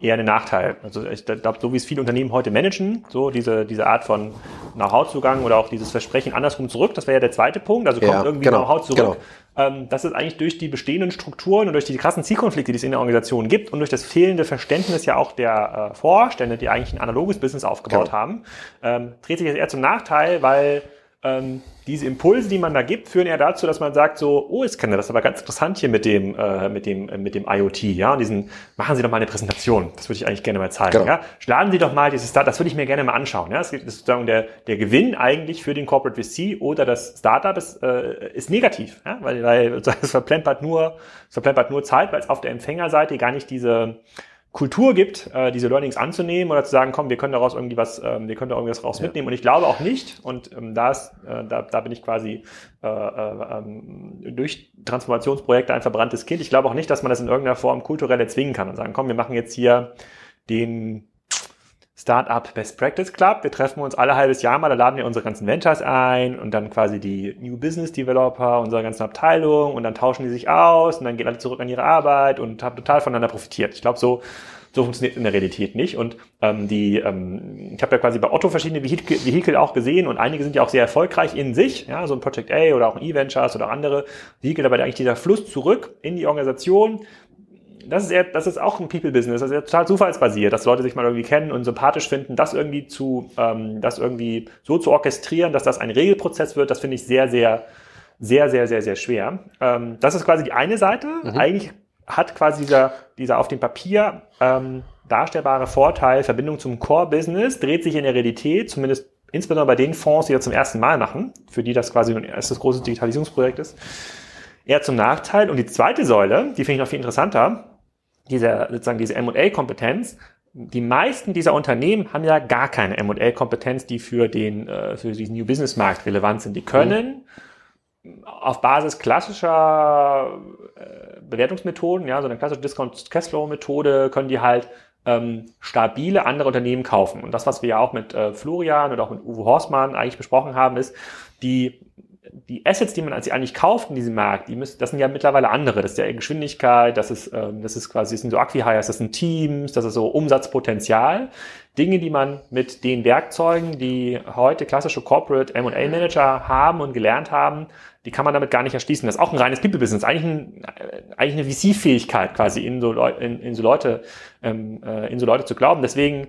eher ein Nachteil. Also ich glaube, so wie es viele Unternehmen heute managen, so diese, diese Art von Know-how-Zugang oder auch dieses Versprechen andersrum zurück, das wäre ja der zweite Punkt, also kommt ja, irgendwie genau, Know-how zurück. Genau. Ähm, das ist eigentlich durch die bestehenden Strukturen und durch die krassen Zielkonflikte, die es in der Organisation gibt und durch das fehlende Verständnis ja auch der äh, Vorstände, die eigentlich ein analoges Business aufgebaut genau. haben, ähm, dreht sich das eher zum Nachteil, weil ähm, diese Impulse, die man da gibt, führen eher dazu, dass man sagt so, oh, jetzt kann das ist aber ganz interessant hier mit dem, äh, mit dem, äh, mit dem IoT, ja, und diesen, machen Sie doch mal eine Präsentation, das würde ich eigentlich gerne mal zeigen, genau. ja, schlagen Sie doch mal dieses Start, das würde ich mir gerne mal anschauen, ja, das ist sozusagen der, der Gewinn eigentlich für den Corporate VC oder das Startup ist, äh, ist negativ, ja, weil, weil es verplempert nur, es verplempert nur Zeit, weil es auf der Empfängerseite gar nicht diese, Kultur gibt, äh, diese Learnings anzunehmen oder zu sagen, komm, wir können daraus irgendwie was, ähm, wir können da irgendwas raus ja. mitnehmen. Und ich glaube auch nicht, und ähm, da, ist, äh, da, da bin ich quasi äh, äh, ähm, durch Transformationsprojekte ein verbranntes Kind. Ich glaube auch nicht, dass man das in irgendeiner Form kulturell erzwingen kann und sagen, komm, wir machen jetzt hier den Startup Best Practice Club. Wir treffen uns alle halbes Jahr mal, da laden wir unsere ganzen Ventures ein und dann quasi die New Business Developer unserer ganzen Abteilung und dann tauschen die sich aus und dann gehen alle zurück an ihre Arbeit und haben total voneinander profitiert. Ich glaube, so, so funktioniert in der Realität nicht. Und ähm, die, ähm, ich habe ja quasi bei Otto verschiedene Vehikel auch gesehen und einige sind ja auch sehr erfolgreich in sich, ja, so ein Project A oder auch ein E-Ventures oder andere Vehikel, aber eigentlich dieser Fluss zurück in die Organisation, das ist eher, das ist auch ein People-Business, das ist ja total zufallsbasiert, dass Leute sich mal irgendwie kennen und sympathisch finden, das irgendwie zu, ähm, das irgendwie so zu orchestrieren, dass das ein Regelprozess wird, das finde ich sehr, sehr, sehr, sehr, sehr, sehr schwer. Ähm, das ist quasi die eine Seite. Mhm. Eigentlich hat quasi dieser, dieser auf dem Papier ähm, darstellbare Vorteil, Verbindung zum Core-Business, dreht sich in der Realität, zumindest insbesondere bei den Fonds, die das zum ersten Mal machen, für die das quasi ein erstes großes Digitalisierungsprojekt ist, eher zum Nachteil. Und die zweite Säule, die finde ich noch viel interessanter, diese, sozusagen diese M&A-Kompetenz, die meisten dieser Unternehmen haben ja gar keine M&A-Kompetenz, die für den, äh, für diesen New Business Markt relevant sind. Die können mhm. auf Basis klassischer äh, Bewertungsmethoden, ja, so eine klassische Discount-Cashflow-Methode, können die halt ähm, stabile andere Unternehmen kaufen. Und das, was wir ja auch mit äh, Florian oder auch mit Uwe Horstmann eigentlich besprochen haben, ist, die die Assets, die man als eigentlich kauft in diesem Markt, die müssen, das sind ja mittlerweile andere. Das ist ja Geschwindigkeit, das ist, ähm, das ist quasi, das sind so Acquihires, das sind Teams, das ist so Umsatzpotenzial. Dinge, die man mit den Werkzeugen, die heute klassische Corporate M&A Manager haben und gelernt haben, die kann man damit gar nicht erschließen. Das ist auch ein reines People-Business, eigentlich, ein, eigentlich eine VC-Fähigkeit quasi in so, Leu in, in so Leute, ähm, äh, in so Leute zu glauben. Deswegen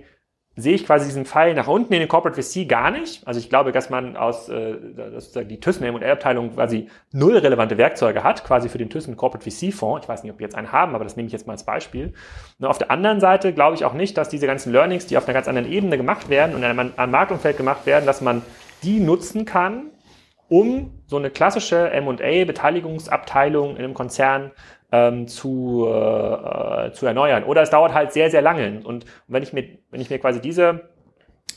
sehe ich quasi diesen Pfeil nach unten in den Corporate VC gar nicht. Also ich glaube, dass man aus äh, dass die Thyssen M&A-Abteilung quasi null relevante Werkzeuge hat, quasi für den Thyssen Corporate VC-Fonds. Ich weiß nicht, ob wir jetzt einen haben, aber das nehme ich jetzt mal als Beispiel. Und auf der anderen Seite glaube ich auch nicht, dass diese ganzen Learnings, die auf einer ganz anderen Ebene gemacht werden und in einem, einem Marktumfeld gemacht werden, dass man die nutzen kann, um so eine klassische M&A-Beteiligungsabteilung in einem Konzern ähm, zu, äh, zu erneuern. Oder es dauert halt sehr, sehr lange. Und wenn ich mir, wenn ich mir quasi diese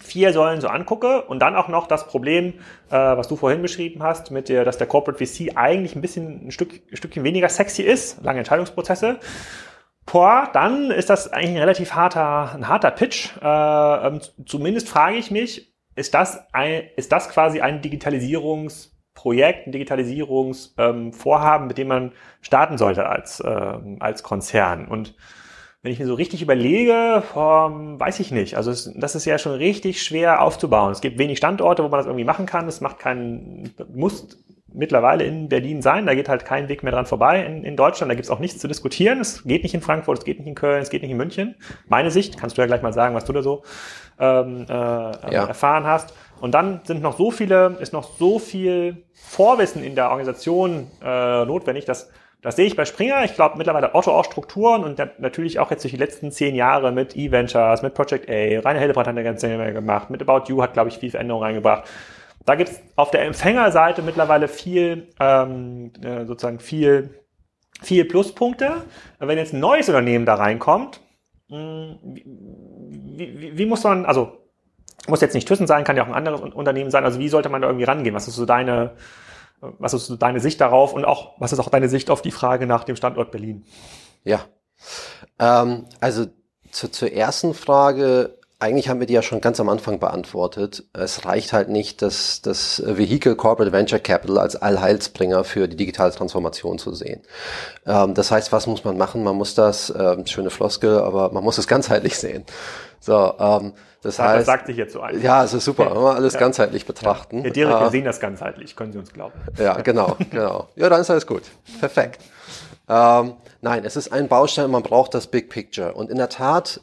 vier Säulen so angucke und dann auch noch das Problem, äh, was du vorhin beschrieben hast, mit der, dass der Corporate VC eigentlich ein bisschen ein, Stück, ein Stückchen weniger sexy ist, lange Entscheidungsprozesse, boah, dann ist das eigentlich ein relativ harter, ein harter Pitch. Äh, ähm, zumindest frage ich mich, ist das, ein, ist das quasi ein Digitalisierungs- Projekt, ein Digitalisierungsvorhaben, ähm, mit dem man starten sollte als, ähm, als Konzern. Und wenn ich mir so richtig überlege, ähm, weiß ich nicht. Also es, das ist ja schon richtig schwer aufzubauen. Es gibt wenig Standorte, wo man das irgendwie machen kann. Es macht keinen, muss mittlerweile in Berlin sein. Da geht halt kein Weg mehr dran vorbei in, in Deutschland. Da gibt's auch nichts zu diskutieren. Es geht nicht in Frankfurt, es geht nicht in Köln, es geht nicht in München. Meine Sicht, kannst du ja gleich mal sagen, was du da so ähm, äh, ja. erfahren hast. Und dann sind noch so viele, ist noch so viel Vorwissen in der Organisation äh, notwendig, dass das sehe ich bei Springer. Ich glaube mittlerweile Otto auch Strukturen und natürlich auch jetzt durch die letzten zehn Jahre mit E-Ventures, mit Project A. Rainer Hildebrand hat eine ganze Menge gemacht. Mit About You hat, glaube ich, viel Veränderung reingebracht. Da gibt es auf der Empfängerseite mittlerweile viel, ähm, äh, sozusagen viel, viel Pluspunkte. Wenn jetzt ein neues Unternehmen da reinkommt, hm, wie, wie, wie muss man, also muss jetzt nicht Thyssen sein, kann ja auch ein anderes Unternehmen sein. Also wie sollte man da irgendwie rangehen? Was ist so deine, was ist so deine Sicht darauf und auch, was ist auch deine Sicht auf die Frage nach dem Standort Berlin? Ja, ähm, also zu, zur ersten Frage, eigentlich haben wir die ja schon ganz am Anfang beantwortet. Es reicht halt nicht, das, das Vehicle Corporate Venture Capital als Allheilsbringer für die digitale Transformation zu sehen. Ähm, das heißt, was muss man machen? Man muss das, ähm, schöne Floskel, aber man muss es ganzheitlich sehen. So, ähm, das ja, heißt, das sagt sich jetzt so einfach. Ja, es ist super, wenn wir alles ja. ganzheitlich betrachten. Ja, Dirk, wir äh, sehen das ganzheitlich, können Sie uns glauben. Ja, genau, genau. Ja, dann ist alles gut. Perfekt. Ähm, nein, es ist ein Baustein, man braucht das Big Picture. Und in der Tat,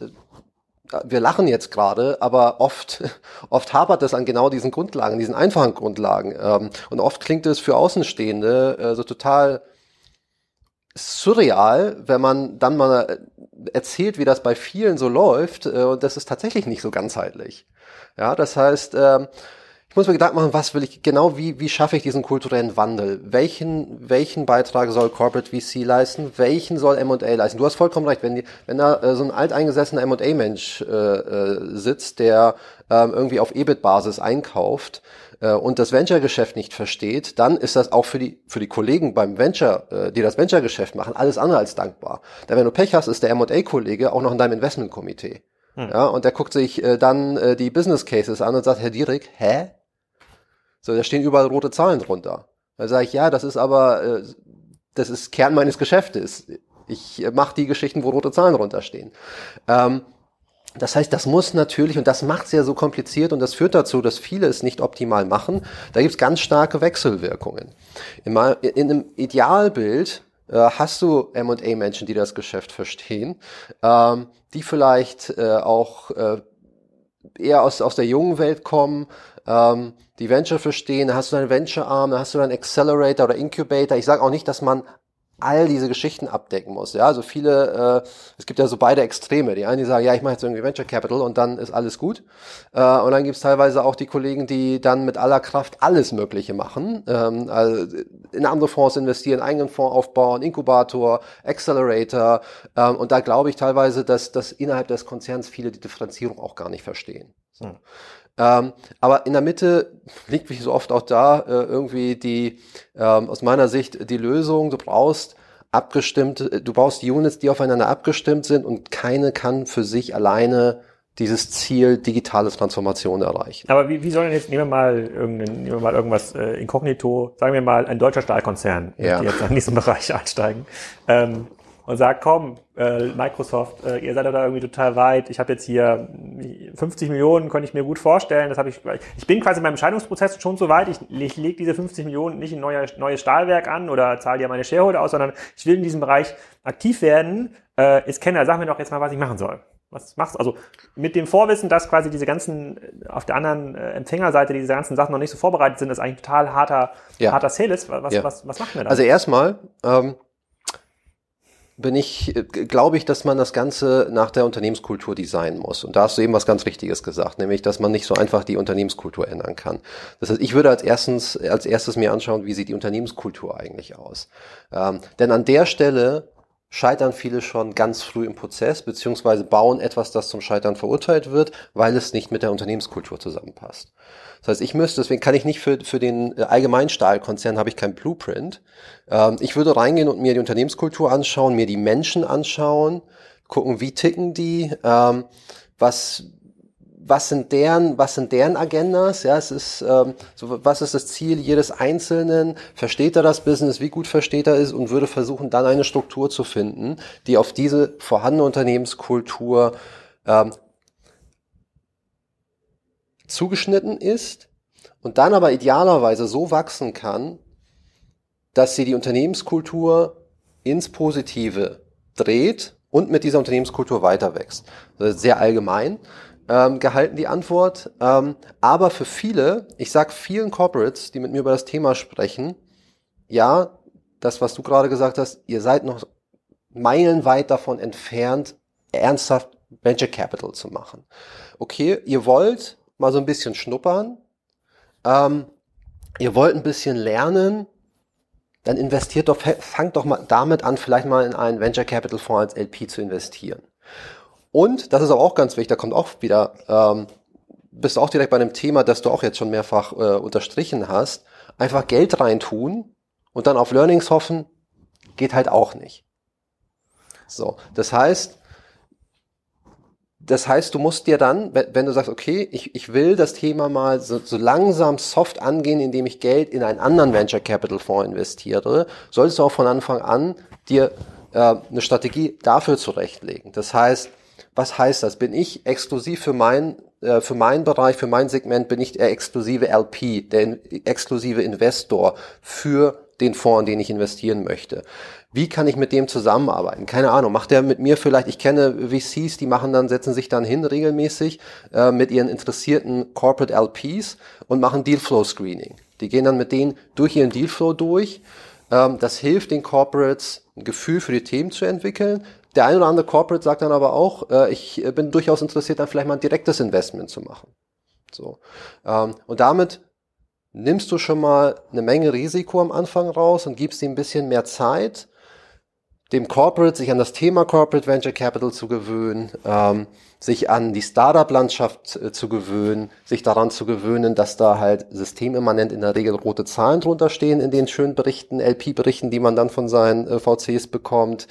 wir lachen jetzt gerade, aber oft, oft hapert es an genau diesen Grundlagen, diesen einfachen Grundlagen. Ähm, und oft klingt es für Außenstehende äh, so total surreal, wenn man dann mal erzählt, wie das bei vielen so läuft. Äh, und das ist tatsächlich nicht so ganzheitlich. Ja, das heißt, ähm, ich muss mir Gedanken machen, was will ich genau, wie, wie schaffe ich diesen kulturellen Wandel? Welchen, welchen Beitrag soll Corporate VC leisten? Welchen soll M&A leisten? Du hast vollkommen recht, wenn, die, wenn da äh, so ein alteingesessener M&A-Mensch äh, äh, sitzt, der ähm, irgendwie auf EBIT-Basis einkauft äh, und das Venture-Geschäft nicht versteht, dann ist das auch für die, für die Kollegen beim Venture, äh, die das Venture-Geschäft machen, alles andere als dankbar. Da wenn du Pech hast, ist der M&A-Kollege auch noch in deinem Investment-Komitee. Hm. Ja, und der guckt sich äh, dann äh, die Business Cases an und sagt, Herr Dierig, hä? So, da stehen überall rote Zahlen drunter. Da sage ich, ja, das ist aber, äh, das ist Kern meines Geschäftes. Ich äh, mache die Geschichten, wo rote Zahlen drunter stehen. Ähm, das heißt, das muss natürlich, und das macht es ja so kompliziert und das führt dazu, dass viele es nicht optimal machen. Da gibt es ganz starke Wechselwirkungen. In, in einem Idealbild äh, hast du M&A-Menschen, die das Geschäft verstehen, ähm, die vielleicht äh, auch äh, eher aus, aus der jungen Welt kommen, ähm, die Venture verstehen, hast du deinen Venture-Arm, hast du deinen Accelerator oder Incubator. Ich sage auch nicht, dass man all diese Geschichten abdecken muss. Ja, also viele, äh, es gibt ja so beide Extreme. Die einen, die sagen, ja, ich mache jetzt irgendwie Venture Capital und dann ist alles gut. Äh, und dann gibt's teilweise auch die Kollegen, die dann mit aller Kraft alles Mögliche machen. Ähm, also in andere Fonds investieren, eigenen Fonds aufbauen, Inkubator, Accelerator. Ähm, und da glaube ich teilweise, dass, dass innerhalb des Konzerns viele die Differenzierung auch gar nicht verstehen. So. Hm. Ähm, aber in der Mitte liegt wie so oft auch da äh, irgendwie die, ähm, aus meiner Sicht, die Lösung. Du brauchst abgestimmt, du brauchst Units, die aufeinander abgestimmt sind und keine kann für sich alleine dieses Ziel digitale Transformation erreichen. Aber wie, wie soll denn jetzt, nehmen wir mal, nehmen wir mal irgendwas äh, inkognito, sagen wir mal ein deutscher Stahlkonzern, ja. die jetzt in diesem Bereich einsteigen. Ähm, und sagt, komm, äh, Microsoft, äh, ihr seid da irgendwie total weit. Ich habe jetzt hier 50 Millionen, könnte ich mir gut vorstellen. Das habe ich. Ich bin quasi beim Entscheidungsprozess schon so weit. Ich, ich lege diese 50 Millionen nicht in ein neues Stahlwerk an oder zahle dir meine Shareholder aus, sondern ich will in diesem Bereich aktiv werden. Äh, ist Kenner, sag mir doch jetzt mal, was ich machen soll. Was machst du? Also mit dem Vorwissen, dass quasi diese ganzen auf der anderen äh, Empfängerseite diese ganzen Sachen noch nicht so vorbereitet sind, ist eigentlich total harter, ja. harter Sales. Was, ja. was, was macht man da? Also erstmal, ähm, bin ich, äh, glaube ich, dass man das Ganze nach der Unternehmenskultur designen muss. Und da hast du eben was ganz Richtiges gesagt, nämlich, dass man nicht so einfach die Unternehmenskultur ändern kann. Das heißt, ich würde als erstens, als erstes mir anschauen, wie sieht die Unternehmenskultur eigentlich aus. Ähm, denn an der Stelle scheitern viele schon ganz früh im Prozess, beziehungsweise bauen etwas, das zum Scheitern verurteilt wird, weil es nicht mit der Unternehmenskultur zusammenpasst. Das heißt, ich müsste, deswegen kann ich nicht für, für den äh, Allgemeinstahlkonzern habe ich kein Blueprint. Ähm, ich würde reingehen und mir die Unternehmenskultur anschauen, mir die Menschen anschauen, gucken, wie ticken die, ähm, was, was sind deren, was sind deren Agendas? Ja, es ist, ähm, so, was ist das Ziel jedes Einzelnen? Versteht er das Business? Wie gut versteht er es? Und würde versuchen, dann eine Struktur zu finden, die auf diese vorhandene Unternehmenskultur ähm, zugeschnitten ist und dann aber idealerweise so wachsen kann, dass sie die Unternehmenskultur ins Positive dreht und mit dieser Unternehmenskultur weiter wächst. sehr allgemein ähm, gehalten die Antwort. Ähm, aber für viele, ich sag vielen Corporates, die mit mir über das Thema sprechen, ja, das, was du gerade gesagt hast, ihr seid noch meilenweit davon entfernt, ernsthaft Venture Capital zu machen. Okay, ihr wollt mal so ein bisschen schnuppern, ähm, ihr wollt ein bisschen lernen, dann investiert doch, fangt doch mal damit an, vielleicht mal in einen Venture Capital Fonds als LP zu investieren. Und, das ist aber auch ganz wichtig, da kommt auch wieder, ähm, bist du auch direkt bei einem Thema, das du auch jetzt schon mehrfach äh, unterstrichen hast, einfach Geld reintun und dann auf Learnings hoffen, geht halt auch nicht. So, das heißt, das heißt, du musst dir dann, wenn du sagst, okay, ich, ich will das Thema mal so, so langsam soft angehen, indem ich Geld in einen anderen Venture Capital Fonds investiere, solltest du auch von Anfang an dir äh, eine Strategie dafür zurechtlegen. Das heißt, was heißt das? Bin ich exklusiv für mein äh, für meinen Bereich, für mein Segment bin ich der exklusive LP, der exklusive Investor für den Fonds, in den ich investieren möchte. Wie kann ich mit dem zusammenarbeiten? Keine Ahnung. Macht der mit mir vielleicht, ich kenne VCs, die machen dann, setzen sich dann hin regelmäßig äh, mit ihren interessierten Corporate LPs und machen Dealflow Screening. Die gehen dann mit denen durch ihren Dealflow durch. Ähm, das hilft den Corporates, ein Gefühl für die Themen zu entwickeln. Der ein oder andere Corporate sagt dann aber auch, äh, ich bin durchaus interessiert, dann vielleicht mal ein direktes Investment zu machen. So. Ähm, und damit nimmst du schon mal eine Menge Risiko am Anfang raus und gibst ihm ein bisschen mehr Zeit, dem Corporate, sich an das Thema Corporate Venture Capital zu gewöhnen, ähm, sich an die Startup-Landschaft äh, zu gewöhnen, sich daran zu gewöhnen, dass da halt systemimmanent in der Regel rote Zahlen drunter stehen in den schönen Berichten, LP-Berichten, die man dann von seinen äh, VCs bekommt.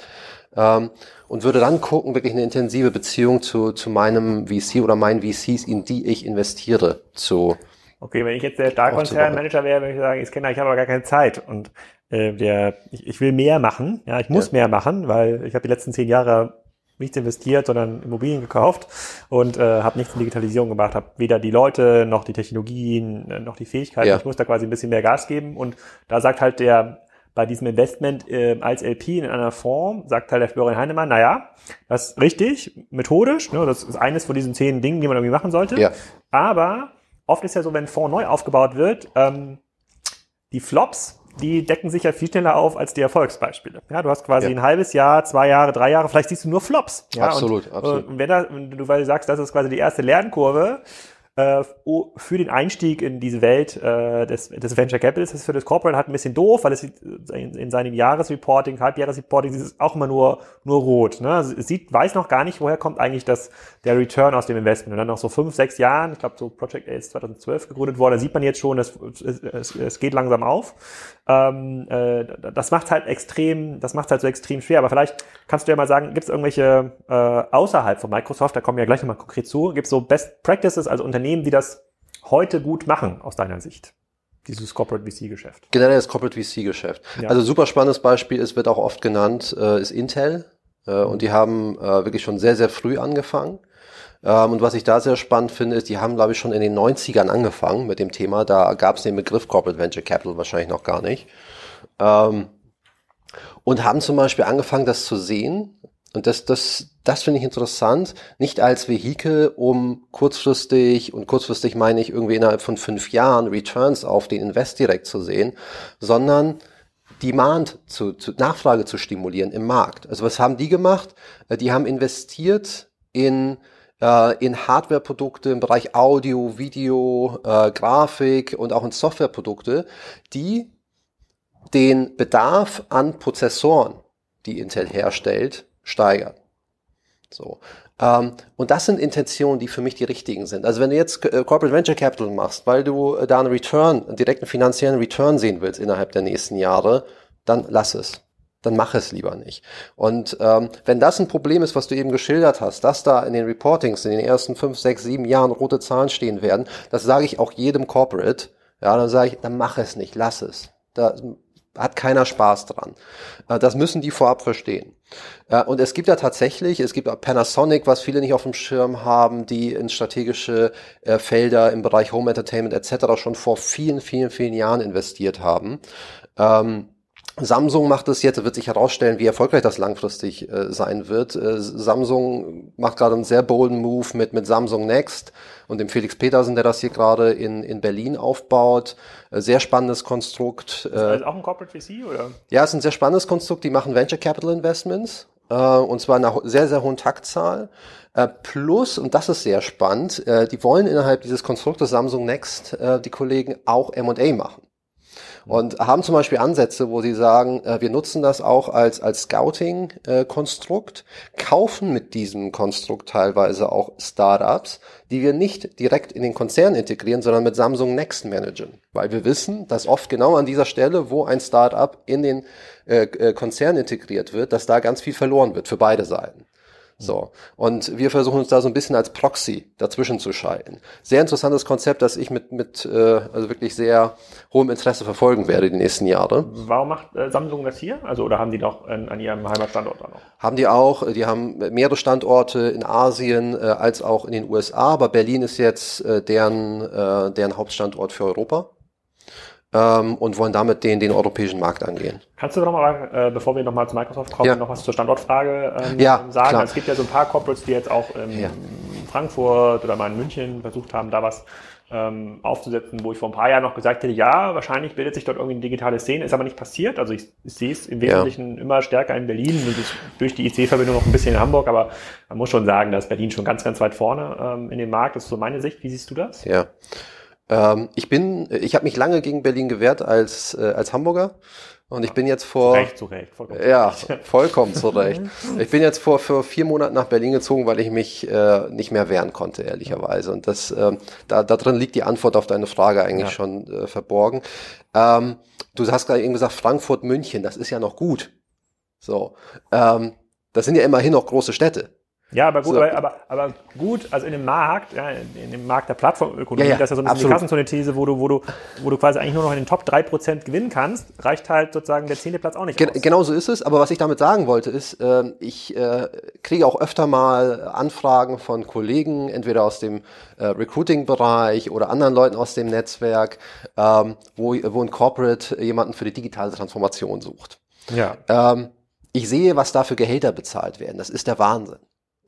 Ähm, und würde dann gucken, wirklich eine intensive Beziehung zu, zu meinem VC oder meinen VCs, in die ich investiere, zu Okay, wenn ich jetzt der Stahlkonzernmanager wäre, würde ich sagen, ich kenne, ich habe aber gar keine Zeit und äh, der, ich, ich will mehr machen, ja, ich muss ja. mehr machen, weil ich habe die letzten zehn Jahre nichts investiert, sondern Immobilien gekauft und äh, habe nichts in Digitalisierung gemacht, habe weder die Leute noch die Technologien äh, noch die Fähigkeiten. Ja. Ich muss da quasi ein bisschen mehr Gas geben und da sagt halt der bei diesem Investment äh, als LP in einer Form, sagt halt der Florian Heinemann, naja, das ist richtig, methodisch, ne, das ist eines von diesen zehn Dingen, die man irgendwie machen sollte, ja. aber oft ist ja so, wenn ein Fonds neu aufgebaut wird, ähm, die Flops, die decken sich ja viel schneller auf als die Erfolgsbeispiele. Ja, du hast quasi ja. ein halbes Jahr, zwei Jahre, drei Jahre, vielleicht siehst du nur Flops. Ja, absolut, und, absolut. Und wenn, da, du weil du sagst, das ist quasi die erste Lernkurve, äh, für den Einstieg in diese Welt äh, des, des Venture Capitals. Ist für das Corporate halt ein bisschen doof, weil es in, in seinem Jahresreporting, Halbjahresreporting, ist es auch immer nur, nur rot. Ne? Also es sieht, weiß noch gar nicht, woher kommt eigentlich das, der Return aus dem Investment. Und dann noch so fünf, sechs Jahren, ich glaube so Project A ist 2012 gegründet worden, da sieht man jetzt schon, es, es, es geht langsam auf. Ähm, äh, das macht halt extrem, das macht halt so extrem schwer. Aber vielleicht kannst du ja mal sagen, gibt es irgendwelche äh, außerhalb von Microsoft, da kommen wir ja gleich nochmal konkret zu, gibt es so Best Practices, also Unternehmen, die das heute gut machen aus deiner Sicht? Dieses Corporate VC-Geschäft. Generell das Corporate VC-Geschäft. Ja. Also super spannendes Beispiel, es wird auch oft genannt, äh, ist Intel. Äh, und die haben äh, wirklich schon sehr, sehr früh angefangen. Ähm, und was ich da sehr spannend finde, ist, die haben, glaube ich, schon in den 90ern angefangen mit dem Thema. Da gab es den Begriff Corporate Venture Capital wahrscheinlich noch gar nicht. Ähm, und haben zum Beispiel angefangen, das zu sehen. Und das, das, das finde ich interessant. Nicht als Vehikel, um kurzfristig, und kurzfristig meine ich irgendwie innerhalb von fünf Jahren Returns auf den Invest direkt zu sehen, sondern Demand zu, zu Nachfrage zu stimulieren im Markt. Also was haben die gemacht? Äh, die haben investiert in äh, in Hardwareprodukte im Bereich Audio, Video, äh, Grafik und auch in Softwareprodukte, die den Bedarf an Prozessoren, die Intel herstellt, steigern. So. Ähm, und das sind Intentionen, die für mich die richtigen sind. Also wenn du jetzt äh, Corporate Venture Capital machst, weil du äh, da einen Return, einen direkten finanziellen Return sehen willst innerhalb der nächsten Jahre, dann lass es dann mach es lieber nicht. Und ähm, wenn das ein Problem ist, was du eben geschildert hast, dass da in den Reportings in den ersten fünf, sechs, sieben Jahren rote Zahlen stehen werden, das sage ich auch jedem Corporate. Ja, dann sage ich, dann mach es nicht, lass es. Da hat keiner Spaß dran. Äh, das müssen die vorab verstehen. Äh, und es gibt ja tatsächlich, es gibt auch Panasonic, was viele nicht auf dem Schirm haben, die in strategische äh, Felder im Bereich Home Entertainment etc. schon vor vielen, vielen, vielen Jahren investiert haben. Samsung macht es jetzt, wird sich herausstellen, wie erfolgreich das langfristig äh, sein wird. Äh, Samsung macht gerade einen sehr bolden Move mit, mit Samsung Next und dem Felix Petersen, der das hier gerade in, in Berlin aufbaut. Äh, sehr spannendes Konstrukt. Ist das auch ein Corporate VC oder? Ja, es ist ein sehr spannendes Konstrukt. Die machen Venture Capital Investments äh, und zwar in einer sehr, sehr hohen Taktzahl. Äh, plus, und das ist sehr spannend, äh, die wollen innerhalb dieses Konstruktes Samsung Next, äh, die Kollegen, auch M&A machen und haben zum Beispiel Ansätze, wo sie sagen, äh, wir nutzen das auch als, als Scouting-Konstrukt, äh, kaufen mit diesem Konstrukt teilweise auch Startups, die wir nicht direkt in den Konzern integrieren, sondern mit Samsung Next managen. Weil wir wissen, dass oft genau an dieser Stelle, wo ein Startup in den äh, äh Konzern integriert wird, dass da ganz viel verloren wird für beide Seiten. So. Und wir versuchen uns da so ein bisschen als Proxy dazwischen zu schalten. Sehr interessantes Konzept, das ich mit, mit äh, also wirklich sehr hohem Interesse verfolgen werde die nächsten Jahre. Warum macht äh, Samsung das hier? Also, oder haben die doch an, an ihrem Heimatstandort da noch? Haben die auch. Die haben mehrere Standorte in Asien äh, als auch in den USA, aber Berlin ist jetzt äh, deren, äh, deren Hauptstandort für Europa ähm, und wollen damit den, den europäischen Markt angehen. Kannst du noch mal, äh, bevor wir nochmal zu Microsoft kommen, ja. noch was zur Standortfrage ähm, ja, sagen? Klar. Es gibt ja so ein paar Corporates, die jetzt auch in ja. Frankfurt oder mal in München versucht haben, da was ähm, aufzusetzen, wo ich vor ein paar Jahren noch gesagt hätte, ja, wahrscheinlich bildet sich dort irgendwie eine digitale Szene, ist aber nicht passiert. Also ich, ich sehe es im Wesentlichen ja. immer stärker in Berlin und durch die IC-Verbindung noch ein bisschen in Hamburg, aber man muss schon sagen, dass Berlin schon ganz, ganz weit vorne ähm, in dem Markt ist. So meine Sicht. Wie siehst du das? Ja. Ähm, ich bin, ich habe mich lange gegen Berlin gewehrt als äh, als Hamburger. Und ich bin jetzt vor. Zu Recht, zu Recht, vollkommen ja, vollkommen zu Recht. Ich bin jetzt vor, vor vier Monaten nach Berlin gezogen, weil ich mich äh, nicht mehr wehren konnte, ehrlicherweise. Und das, äh, da, da drin liegt die Antwort auf deine Frage eigentlich ja. schon äh, verborgen. Ähm, du hast gerade eben gesagt, Frankfurt, München, das ist ja noch gut. So. Ähm, das sind ja immerhin noch große Städte. Ja, aber gut, so. aber, aber, aber, gut, also in dem Markt, ja, in dem Markt der Plattformökonomie, ja, ja, das ist ja so ein bisschen die Kassenzone-These, wo du, wo du, wo du quasi eigentlich nur noch in den Top 3% gewinnen kannst, reicht halt sozusagen der zehnte Platz auch nicht Gen aus. Genau so ist es, aber was ich damit sagen wollte, ist, äh, ich äh, kriege auch öfter mal Anfragen von Kollegen, entweder aus dem äh, Recruiting-Bereich oder anderen Leuten aus dem Netzwerk, ähm, wo, wo ein Corporate jemanden für die digitale Transformation sucht. Ja. Ähm, ich sehe, was da für Gehälter bezahlt werden. Das ist der Wahnsinn.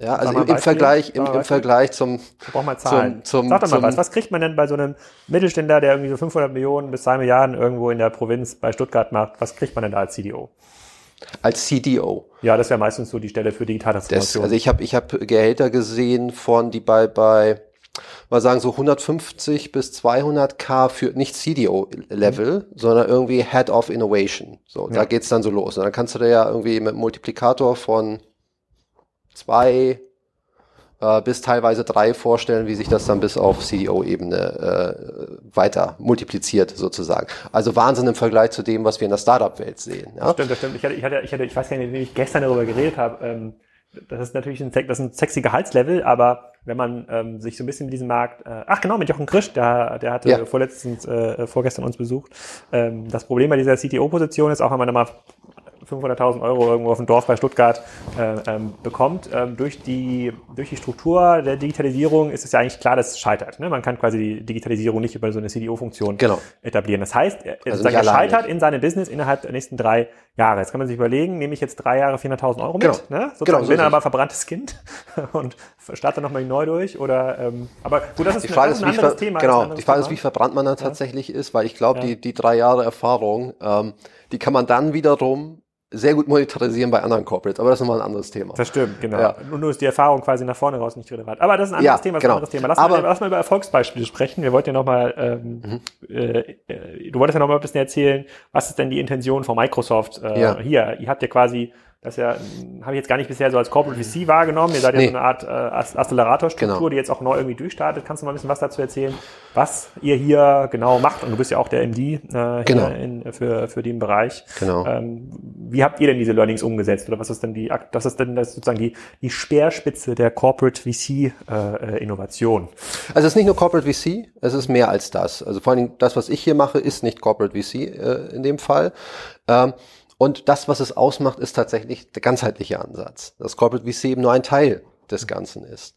Ja, also im, im Vergleich, im, im Vergleich zum, Braucht mal Zahlen. zum, zum, Sag doch mal was. Was kriegt man denn bei so einem Mittelständler, der irgendwie so 500 Millionen bis 2 Milliarden irgendwo in der Provinz bei Stuttgart macht? Was kriegt man denn da als CDO? Als CDO. Ja, das wäre meistens so die Stelle für digitale Transformation. also ich habe ich hab Gehälter gesehen von, die bei, bei, mal sagen so 150 bis 200k für nicht CDO-Level, mhm. sondern irgendwie Head of Innovation. So, ja. da geht's dann so los. Und dann kannst du da ja irgendwie mit Multiplikator von zwei äh, bis teilweise drei vorstellen, wie sich das dann bis auf CDO-Ebene äh, weiter multipliziert sozusagen. Also Wahnsinn im Vergleich zu dem, was wir in der Startup-Welt sehen. Ja? Das stimmt, das stimmt. Ich hatte, ich hatte, ich hatte, ich weiß gar nicht, wie ich gestern darüber geredet habe. Ähm, das ist natürlich ein, das ist ein sexy Gehaltslevel, aber wenn man ähm, sich so ein bisschen mit diesem Markt, äh, ach genau, mit Jochen Krisch, der, der hatte ja. vorletztens, äh, vorgestern uns besucht. Ähm, das Problem bei dieser CTO-Position ist auch, wenn man da mal 500.000 Euro irgendwo auf dem Dorf bei Stuttgart äh, ähm, bekommt. Ähm, durch, die, durch die Struktur der Digitalisierung ist es ja eigentlich klar, dass es scheitert. Ne? Man kann quasi die Digitalisierung nicht über so eine CDO-Funktion genau. etablieren. Das heißt, er, also er scheitert in seinem Business innerhalb der nächsten drei Jahre. Jetzt kann man sich überlegen, nehme ich jetzt drei Jahre 400.000 Euro mit, genau. ne? sozusagen genau, so bin aber verbranntes Kind und starte nochmal neu durch oder ähm, aber gut, das ist, die Frage ein, ist, anderes Thema. Genau, die Frage Thema. ist, wie verbrannt man dann ja. tatsächlich ist, weil ich glaube, ja. die, die drei Jahre Erfahrung, ähm, die kann man dann wiederum sehr gut monetarisieren bei anderen Corporates, aber das ist nochmal ein anderes Thema. Das stimmt, genau. Ja. Nur ist die Erfahrung quasi nach vorne raus nicht relevant. Aber das ist ein anderes ja, Thema. Das genau. ein anderes Thema. Lass, aber, mal, lass mal über Erfolgsbeispiele sprechen. Wir wollten ja nochmal, ähm, mhm. äh, du wolltest ja nochmal ein bisschen erzählen, was ist denn die Intention von Microsoft äh, ja. hier? Ihr habt ja quasi das ja, habe ich jetzt gar nicht bisher so als Corporate VC wahrgenommen. Ihr seid nee. ja so eine Art äh, Accelerator-Struktur, genau. die jetzt auch neu irgendwie durchstartet. Kannst du mal ein bisschen was dazu erzählen, was ihr hier genau macht? Und du bist ja auch der MD äh, genau. in, für, für den Bereich. Genau. Ähm, wie habt ihr denn diese Learnings umgesetzt? Oder was ist denn die, das ist denn das sozusagen die, die Speerspitze der Corporate VC-Innovation? Äh, also es ist nicht nur Corporate VC, es ist mehr als das. Also vor allem das, was ich hier mache, ist nicht Corporate VC äh, in dem Fall. Ähm, und das, was es ausmacht, ist tatsächlich der ganzheitliche Ansatz. Das Corporate VC eben nur ein Teil des Ganzen ist.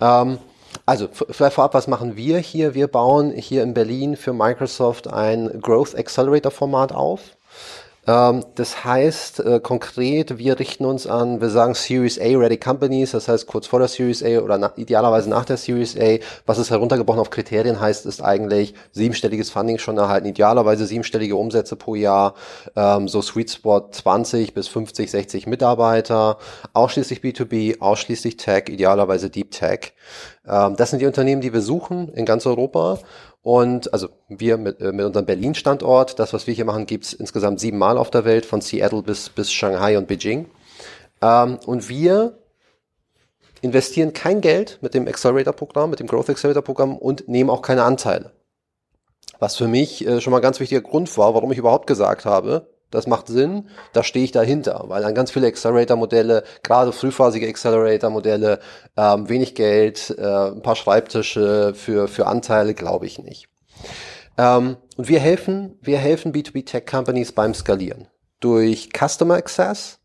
Ähm, also vielleicht vorab, was machen wir hier? Wir bauen hier in Berlin für Microsoft ein Growth Accelerator Format auf. Ähm, das heißt äh, konkret, wir richten uns an, wir sagen Series A Ready Companies, das heißt kurz vor der Series A oder na, idealerweise nach der Series A. Was es heruntergebrochen auf Kriterien heißt, ist eigentlich siebenstelliges Funding schon erhalten, idealerweise siebenstellige Umsätze pro Jahr, ähm, so Sweet Spot 20 bis 50, 60 Mitarbeiter, ausschließlich B2B, ausschließlich Tech, idealerweise Deep Tech. Ähm, das sind die Unternehmen, die wir suchen in ganz Europa. Und also wir mit, äh, mit unserem Berlin-Standort, das, was wir hier machen, gibt's insgesamt siebenmal auf der Welt, von Seattle bis, bis Shanghai und Beijing. Ähm, und wir investieren kein Geld mit dem Accelerator-Programm, mit dem Growth Accelerator-Programm und nehmen auch keine Anteile. Was für mich äh, schon mal ein ganz wichtiger Grund war, warum ich überhaupt gesagt habe, das macht Sinn, da stehe ich dahinter, weil dann ganz viele Accelerator-Modelle, gerade frühphasige Accelerator-Modelle, ähm, wenig Geld, äh, ein paar Schreibtische für, für Anteile, glaube ich nicht. Ähm, und wir helfen, wir helfen B2B Tech Companies beim Skalieren. Durch Customer Access,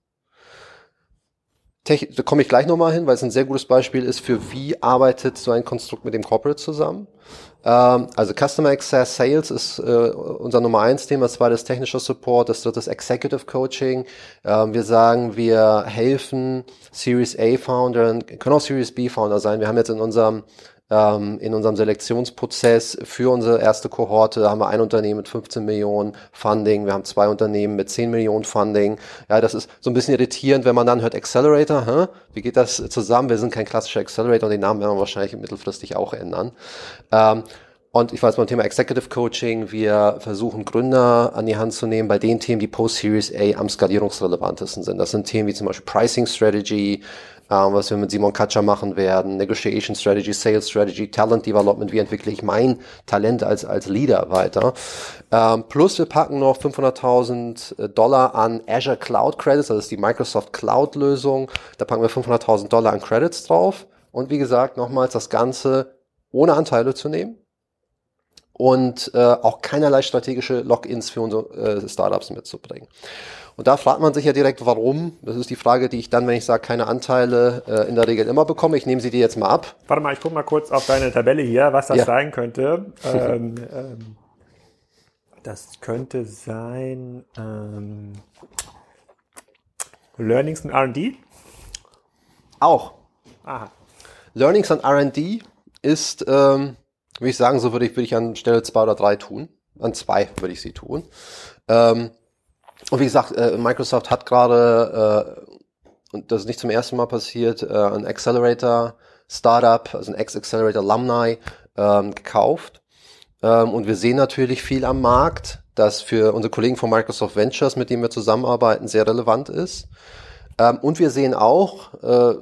Tech, da komme ich gleich nochmal hin, weil es ein sehr gutes Beispiel ist für wie arbeitet so ein Konstrukt mit dem Corporate zusammen. Ähm, also Customer Access Sales ist äh, unser Nummer eins Thema, das zweite technischer Support, das dritte ist Executive Coaching. Ähm, wir sagen, wir helfen Series A Foundern, können auch Series B Founder sein. Wir haben jetzt in unserem ähm, in unserem Selektionsprozess für unsere erste Kohorte haben wir ein Unternehmen mit 15 Millionen Funding, wir haben zwei Unternehmen mit 10 Millionen Funding. Ja, das ist so ein bisschen irritierend, wenn man dann hört Accelerator, hä? wie geht das zusammen? Wir sind kein klassischer Accelerator und den Namen werden wir wahrscheinlich mittelfristig auch ändern. Ähm, und ich weiß beim Thema Executive Coaching, wir versuchen Gründer an die Hand zu nehmen bei den Themen, die Post-Series A am skalierungsrelevantesten sind. Das sind Themen wie zum Beispiel Pricing Strategy, was wir mit Simon Katscher machen werden, Negotiation Strategy, Sales Strategy, Talent Development, wie entwickle ich mein Talent als, als Leader weiter. Ähm, plus wir packen noch 500.000 äh, Dollar an Azure Cloud Credits, das ist die Microsoft Cloud Lösung, da packen wir 500.000 Dollar an Credits drauf. Und wie gesagt, nochmals das Ganze ohne Anteile zu nehmen und äh, auch keinerlei strategische Logins für unsere äh, Startups mitzubringen. Und da fragt man sich ja direkt, warum. Das ist die Frage, die ich dann, wenn ich sage, keine Anteile, äh, in der Regel immer bekomme. Ich nehme sie dir jetzt mal ab. Warte mal, ich gucke mal kurz auf deine Tabelle hier, was das ja. sein könnte. Ähm, ähm, das könnte sein ähm, Learnings und R&D? Auch. Aha. Learnings und R&D ist, ähm, würde ich sagen, so würde ich, würde ich an Stelle zwei oder drei tun. An zwei würde ich sie tun. Ähm, und wie gesagt, äh, Microsoft hat gerade, äh, und das ist nicht zum ersten Mal passiert, äh, ein Accelerator Startup, also ein Ex-Accelerator Alumni ähm, gekauft. Ähm, und wir sehen natürlich viel am Markt, das für unsere Kollegen von Microsoft Ventures, mit denen wir zusammenarbeiten, sehr relevant ist. Ähm, und wir sehen auch, äh,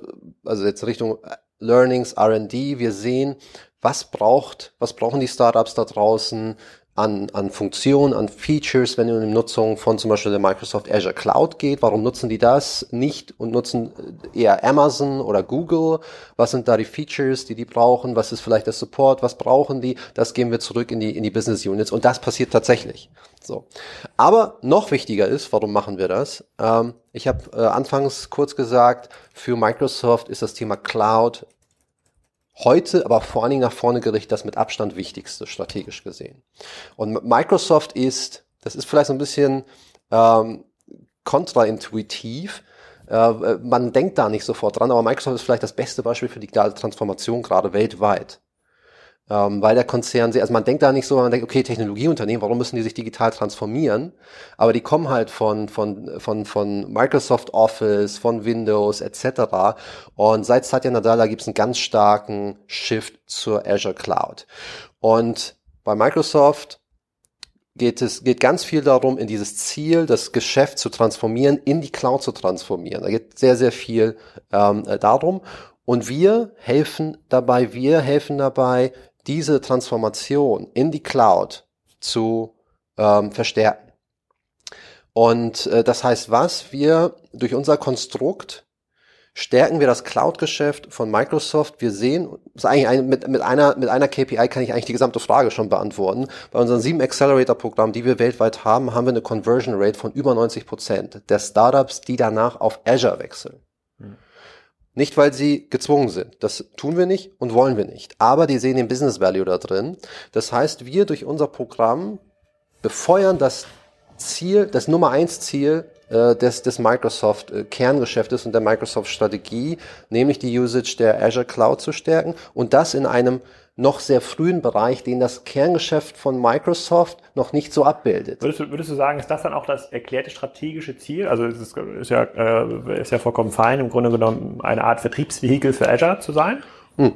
also jetzt Richtung Learnings, R&D, wir sehen, was braucht, was brauchen die Startups da draußen, an, an Funktionen, an Features, wenn es um die Nutzung von zum Beispiel der Microsoft Azure Cloud geht. Warum nutzen die das nicht und nutzen eher Amazon oder Google? Was sind da die Features, die die brauchen? Was ist vielleicht der Support? Was brauchen die? Das gehen wir zurück in die, in die Business Units und das passiert tatsächlich. So. Aber noch wichtiger ist, warum machen wir das? Ähm, ich habe äh, anfangs kurz gesagt, für Microsoft ist das Thema Cloud heute, aber vor allen Dingen nach vorne gerichtet, das mit Abstand wichtigste, strategisch gesehen. Und Microsoft ist, das ist vielleicht so ein bisschen ähm, kontraintuitiv, äh, man denkt da nicht sofort dran, aber Microsoft ist vielleicht das beste Beispiel für digitale Transformation gerade weltweit ähm, weil der Konzern, also man denkt da nicht so, man denkt, okay, Technologieunternehmen, warum müssen die sich digital transformieren? Aber die kommen halt von, von, von, von Microsoft Office, von Windows etc. Und seit Satya Nadella gibt es einen ganz starken Shift zur Azure Cloud. Und bei Microsoft geht es geht ganz viel darum, in dieses Ziel, das Geschäft zu transformieren, in die Cloud zu transformieren. Da geht sehr, sehr viel ähm, darum. Und wir helfen dabei, wir helfen dabei, diese Transformation in die Cloud zu ähm, verstärken. Und äh, das heißt was? Wir durch unser Konstrukt stärken wir das Cloud-Geschäft von Microsoft. Wir sehen, ist eigentlich ein, mit, mit, einer, mit einer KPI kann ich eigentlich die gesamte Frage schon beantworten. Bei unseren sieben Accelerator-Programmen, die wir weltweit haben, haben wir eine Conversion Rate von über 90 Prozent der Startups, die danach auf Azure wechseln. Nicht, weil sie gezwungen sind. Das tun wir nicht und wollen wir nicht. Aber die sehen den Business Value da drin. Das heißt, wir durch unser Programm befeuern das Ziel, das Nummer eins Ziel äh, des, des Microsoft äh, Kerngeschäftes und der Microsoft Strategie, nämlich die Usage der Azure Cloud zu stärken und das in einem noch sehr frühen Bereich, den das Kerngeschäft von Microsoft noch nicht so abbildet. Würdest du, würdest du sagen, ist das dann auch das erklärte strategische Ziel? Also es ist, ist, ja, äh, ist ja vollkommen fein, im Grunde genommen eine Art Vertriebsvehikel für Azure zu sein? Hm.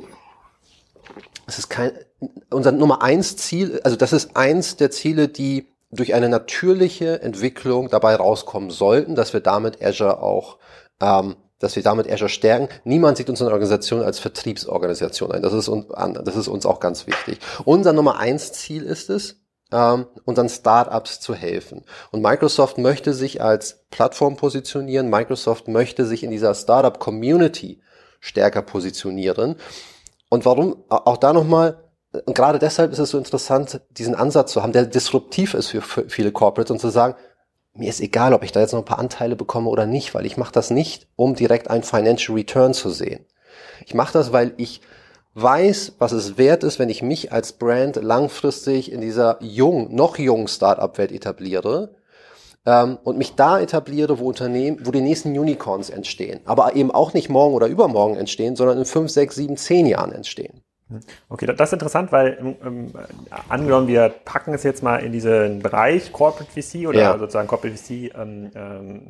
Es ist kein, unser Nummer eins Ziel, also das ist eins der Ziele, die durch eine natürliche Entwicklung dabei rauskommen sollten, dass wir damit Azure auch ähm, dass wir damit Azure stärken. Niemand sieht unsere Organisation als Vertriebsorganisation ein. Das ist uns, das ist uns auch ganz wichtig. Unser Nummer eins Ziel ist es, ähm, unseren Startups zu helfen. Und Microsoft möchte sich als Plattform positionieren. Microsoft möchte sich in dieser Startup Community stärker positionieren. Und warum, auch da nochmal, und gerade deshalb ist es so interessant, diesen Ansatz zu haben, der disruptiv ist für, für viele Corporates und zu sagen, mir ist egal, ob ich da jetzt noch ein paar Anteile bekomme oder nicht, weil ich mache das nicht, um direkt ein Financial Return zu sehen. Ich mache das, weil ich weiß, was es wert ist, wenn ich mich als Brand langfristig in dieser jungen, noch jungen Startup-Welt etabliere ähm, und mich da etabliere, wo Unternehmen, wo die nächsten Unicorns entstehen, aber eben auch nicht morgen oder übermorgen entstehen, sondern in fünf, sechs, sieben, zehn Jahren entstehen. Okay, das ist interessant, weil ähm, angenommen, wir packen es jetzt mal in diesen Bereich Corporate VC oder ja. sozusagen Corporate VC ähm, ähm,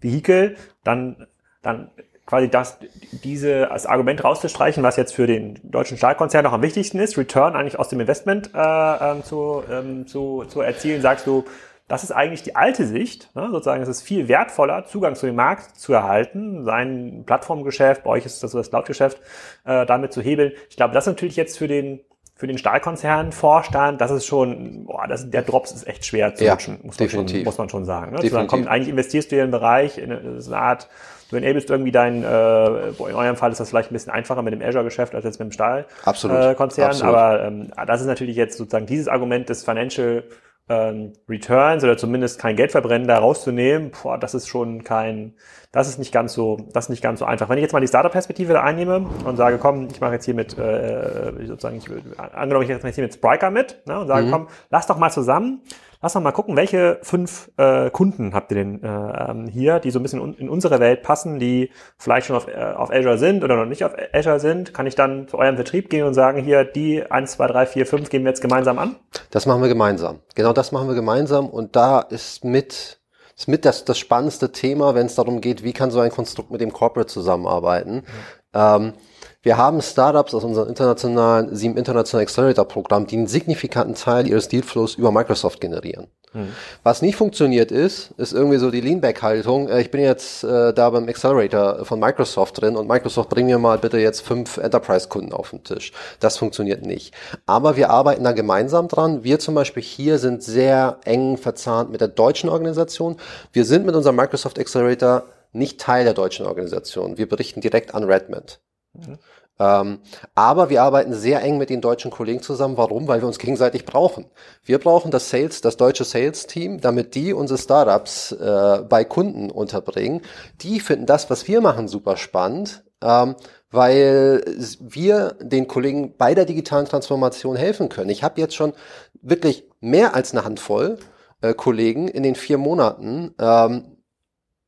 Vehikel, dann, dann quasi das, diese als Argument rauszustreichen, was jetzt für den deutschen Stahlkonzern noch am wichtigsten ist, Return eigentlich aus dem Investment äh, ähm, zu, ähm, zu, zu erzielen, sagst du, das ist eigentlich die alte Sicht, ne? sozusagen, es ist viel wertvoller, Zugang zu dem Markt zu erhalten, sein Plattformgeschäft, bei euch ist das so das Cloud-Geschäft, äh, damit zu hebeln. Ich glaube, das ist natürlich jetzt für den für den Stahlkonzern Vorstand, das ist schon, boah, das, der Drops ist echt schwer zu ja, rutschen, muss man, definitiv. schon, muss man schon sagen. Ne? Definitiv. Kommt, eigentlich investierst du in den Bereich, in eine, eine Art, du enablest irgendwie dein, äh, in eurem Fall ist das vielleicht ein bisschen einfacher mit dem Azure-Geschäft als jetzt mit dem Stahlkonzern, äh, aber ähm, das ist natürlich jetzt sozusagen dieses Argument des Financial ähm, Returns oder zumindest kein Geld verbrennen da rauszunehmen, boah, das ist schon kein, das ist nicht ganz so, das ist nicht ganz so einfach. Wenn ich jetzt mal die Startup-Perspektive da einnehme und sage, komm, ich mache jetzt hier mit, äh, sozusagen, ich, angenommen, ich jetzt hier mit Spriker mit ne, und sage, mhm. komm, lass doch mal zusammen Lass doch mal gucken, welche fünf äh, Kunden habt ihr denn äh, ähm, hier, die so ein bisschen in unsere Welt passen, die vielleicht schon auf, äh, auf Azure sind oder noch nicht auf Azure sind. Kann ich dann zu eurem Vertrieb gehen und sagen, hier, die eins, zwei, drei, vier, fünf gehen wir jetzt gemeinsam an? Das machen wir gemeinsam. Genau das machen wir gemeinsam. Und da ist mit ist mit das, das spannendste Thema, wenn es darum geht, wie kann so ein Konstrukt mit dem Corporate zusammenarbeiten. Mhm. Ähm, wir haben Startups aus unserem internationalen, sieben internationalen Accelerator Programm, die einen signifikanten Teil ihres Dealflows über Microsoft generieren. Mhm. Was nicht funktioniert ist, ist irgendwie so die Leanback-Haltung. Äh, ich bin jetzt äh, da beim Accelerator von Microsoft drin und Microsoft bring mir mal bitte jetzt fünf Enterprise-Kunden auf den Tisch. Das funktioniert nicht. Aber wir arbeiten da gemeinsam dran. Wir zum Beispiel hier sind sehr eng verzahnt mit der deutschen Organisation. Wir sind mit unserem Microsoft Accelerator nicht Teil der deutschen Organisation. Wir berichten direkt an Redmond. Mhm. Ähm, aber wir arbeiten sehr eng mit den deutschen Kollegen zusammen. Warum? Weil wir uns gegenseitig brauchen. Wir brauchen das Sales, das deutsche Sales-Team, damit die unsere Startups äh, bei Kunden unterbringen. Die finden das, was wir machen, super spannend. Ähm, weil wir den Kollegen bei der digitalen Transformation helfen können. Ich habe jetzt schon wirklich mehr als eine Handvoll äh, Kollegen in den vier Monaten ähm,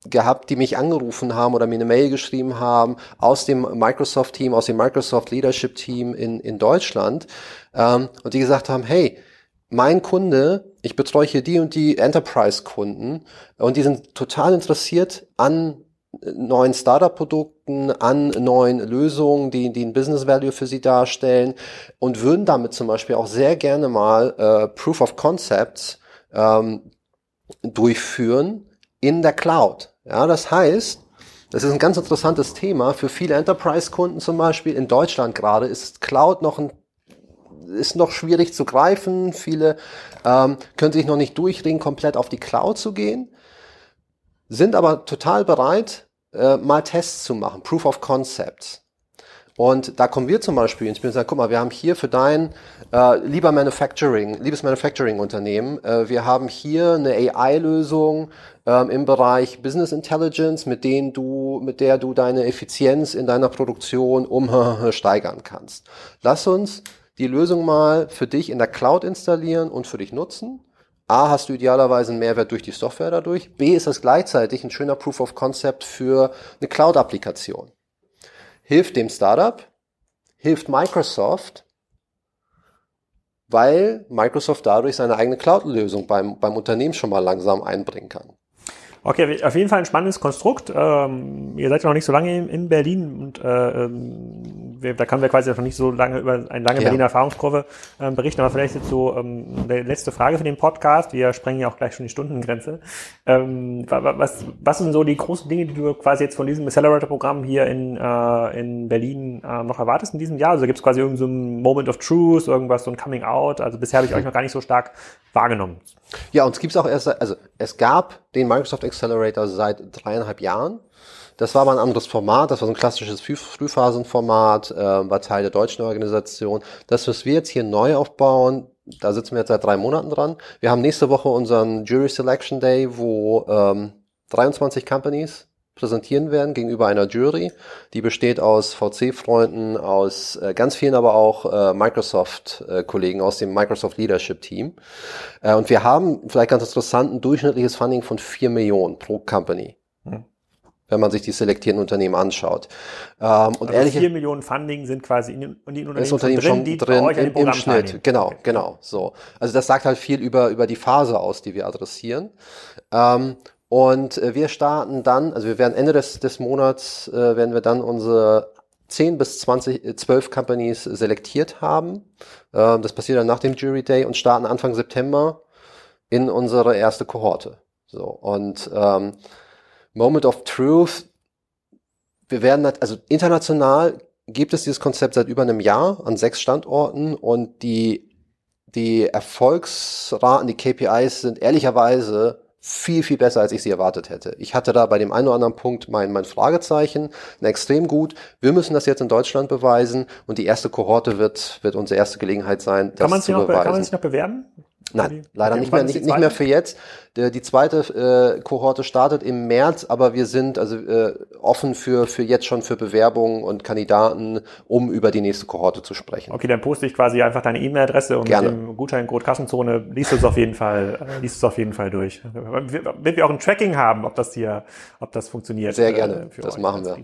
gehabt, die mich angerufen haben oder mir eine Mail geschrieben haben aus dem Microsoft-Team, aus dem Microsoft Leadership-Team in, in Deutschland ähm, und die gesagt haben, hey, mein Kunde, ich betreue hier die und die Enterprise-Kunden und die sind total interessiert an neuen Startup-Produkten, an neuen Lösungen, die, die ein Business Value für sie darstellen und würden damit zum Beispiel auch sehr gerne mal äh, Proof of Concepts ähm, durchführen in der Cloud. Ja, das heißt, das ist ein ganz interessantes Thema für viele Enterprise-Kunden zum Beispiel. In Deutschland gerade ist Cloud noch ein ist noch schwierig zu greifen. Viele ähm, können sich noch nicht durchringen, komplett auf die Cloud zu gehen, sind aber total bereit, äh, mal Tests zu machen, Proof of Concepts. Und da kommen wir zum Beispiel ins Spiel und sagen, guck mal, wir haben hier für dein äh, lieber Manufacturing, liebes Manufacturing-Unternehmen, äh, wir haben hier eine AI-Lösung ähm, im Bereich Business Intelligence, mit denen du, mit der du deine Effizienz in deiner Produktion um steigern kannst. Lass uns die Lösung mal für dich in der Cloud installieren und für dich nutzen A, hast du idealerweise einen Mehrwert durch die Software dadurch. B, ist das gleichzeitig ein schöner Proof of Concept für eine Cloud-Applikation. Hilft dem Startup, hilft Microsoft, weil Microsoft dadurch seine eigene Cloud-Lösung beim, beim Unternehmen schon mal langsam einbringen kann. Okay, auf jeden Fall ein spannendes Konstrukt. Ähm, ihr seid ja noch nicht so lange in, in Berlin und äh, ähm, wir, da können wir quasi noch nicht so lange über eine lange ja. Berliner Erfahrungskurve ähm, berichten, aber vielleicht jetzt so ähm, eine letzte Frage für den Podcast. Wir sprengen ja auch gleich schon die Stundengrenze. Ähm, was, was sind so die großen Dinge, die du quasi jetzt von diesem Accelerator-Programm hier in, äh, in Berlin äh, noch erwartest in diesem Jahr? Also gibt es quasi irgendein so Moment of Truth, irgendwas, so ein Coming Out? Also bisher habe ich euch noch gar nicht so stark wahrgenommen. Ja, und es gibt auch erst, also es gab den Microsoft Accelerator seit dreieinhalb Jahren. Das war aber ein anderes Format, das war so ein klassisches Frühphasenformat, äh, war Teil der deutschen Organisation. Das, was wir jetzt hier neu aufbauen, da sitzen wir jetzt seit drei Monaten dran. Wir haben nächste Woche unseren Jury Selection Day, wo ähm, 23 Companies präsentieren werden gegenüber einer Jury, die besteht aus VC-Freunden, aus äh, ganz vielen aber auch äh, Microsoft-Kollegen aus dem Microsoft Leadership Team. Äh, und wir haben vielleicht ganz interessant ein durchschnittliches Funding von vier Millionen pro Company. Hm wenn man sich die selektierten Unternehmen anschaut. Ähm, und also ehrlich, vier Millionen Funding sind quasi in, in den Unternehmen, Unternehmen drin, schon die drin im, im Schnitt. Teilnehmen. Genau, okay. genau. So, also das sagt halt viel über über die Phase aus, die wir adressieren. Ähm, und äh, wir starten dann, also wir werden Ende des, des Monats, äh, werden wir dann unsere 10 bis 20, 12 äh, Companies selektiert haben. Ähm, das passiert dann nach dem Jury Day und starten Anfang September in unsere erste Kohorte. So, und ähm, Moment of Truth, wir werden, also international gibt es dieses Konzept seit über einem Jahr an sechs Standorten und die, die Erfolgsraten, die KPIs sind ehrlicherweise viel, viel besser, als ich sie erwartet hätte. Ich hatte da bei dem einen oder anderen Punkt mein, mein Fragezeichen, extrem gut. Wir müssen das jetzt in Deutschland beweisen und die erste Kohorte wird, wird unsere erste Gelegenheit sein, das kann zu noch, beweisen. Kann man sich noch bewerben? Nein, leider nicht mehr, nicht, nicht mehr für jetzt. Die zweite äh, Kohorte startet im März, aber wir sind also äh, offen für, für jetzt schon für Bewerbungen und Kandidaten, um über die nächste Kohorte zu sprechen. Okay, dann poste ich quasi einfach deine E-Mail-Adresse und Gerne. mit dem Gutscheincode Kassenzone liest du es auf jeden Fall, äh, liest es auf jeden Fall durch. Wenn wir auch ein Tracking haben, ob das hier, ob das funktioniert. Sehr gerne, äh, das machen wir.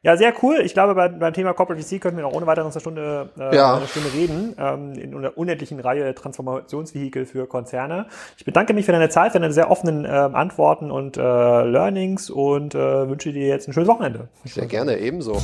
Ja, sehr cool. Ich glaube, beim, beim Thema Corporate VC könnten wir noch ohne weiteres eine Stunde, äh, ja. eine Stunde reden, ähm, in einer unendlichen Reihe Transformationsvehikel für Konzerne. Ich bedanke mich für deine Zeit, für deine sehr offenen äh, Antworten und äh, Learnings und äh, wünsche dir jetzt ein schönes Wochenende. Sehr gerne, ebenso.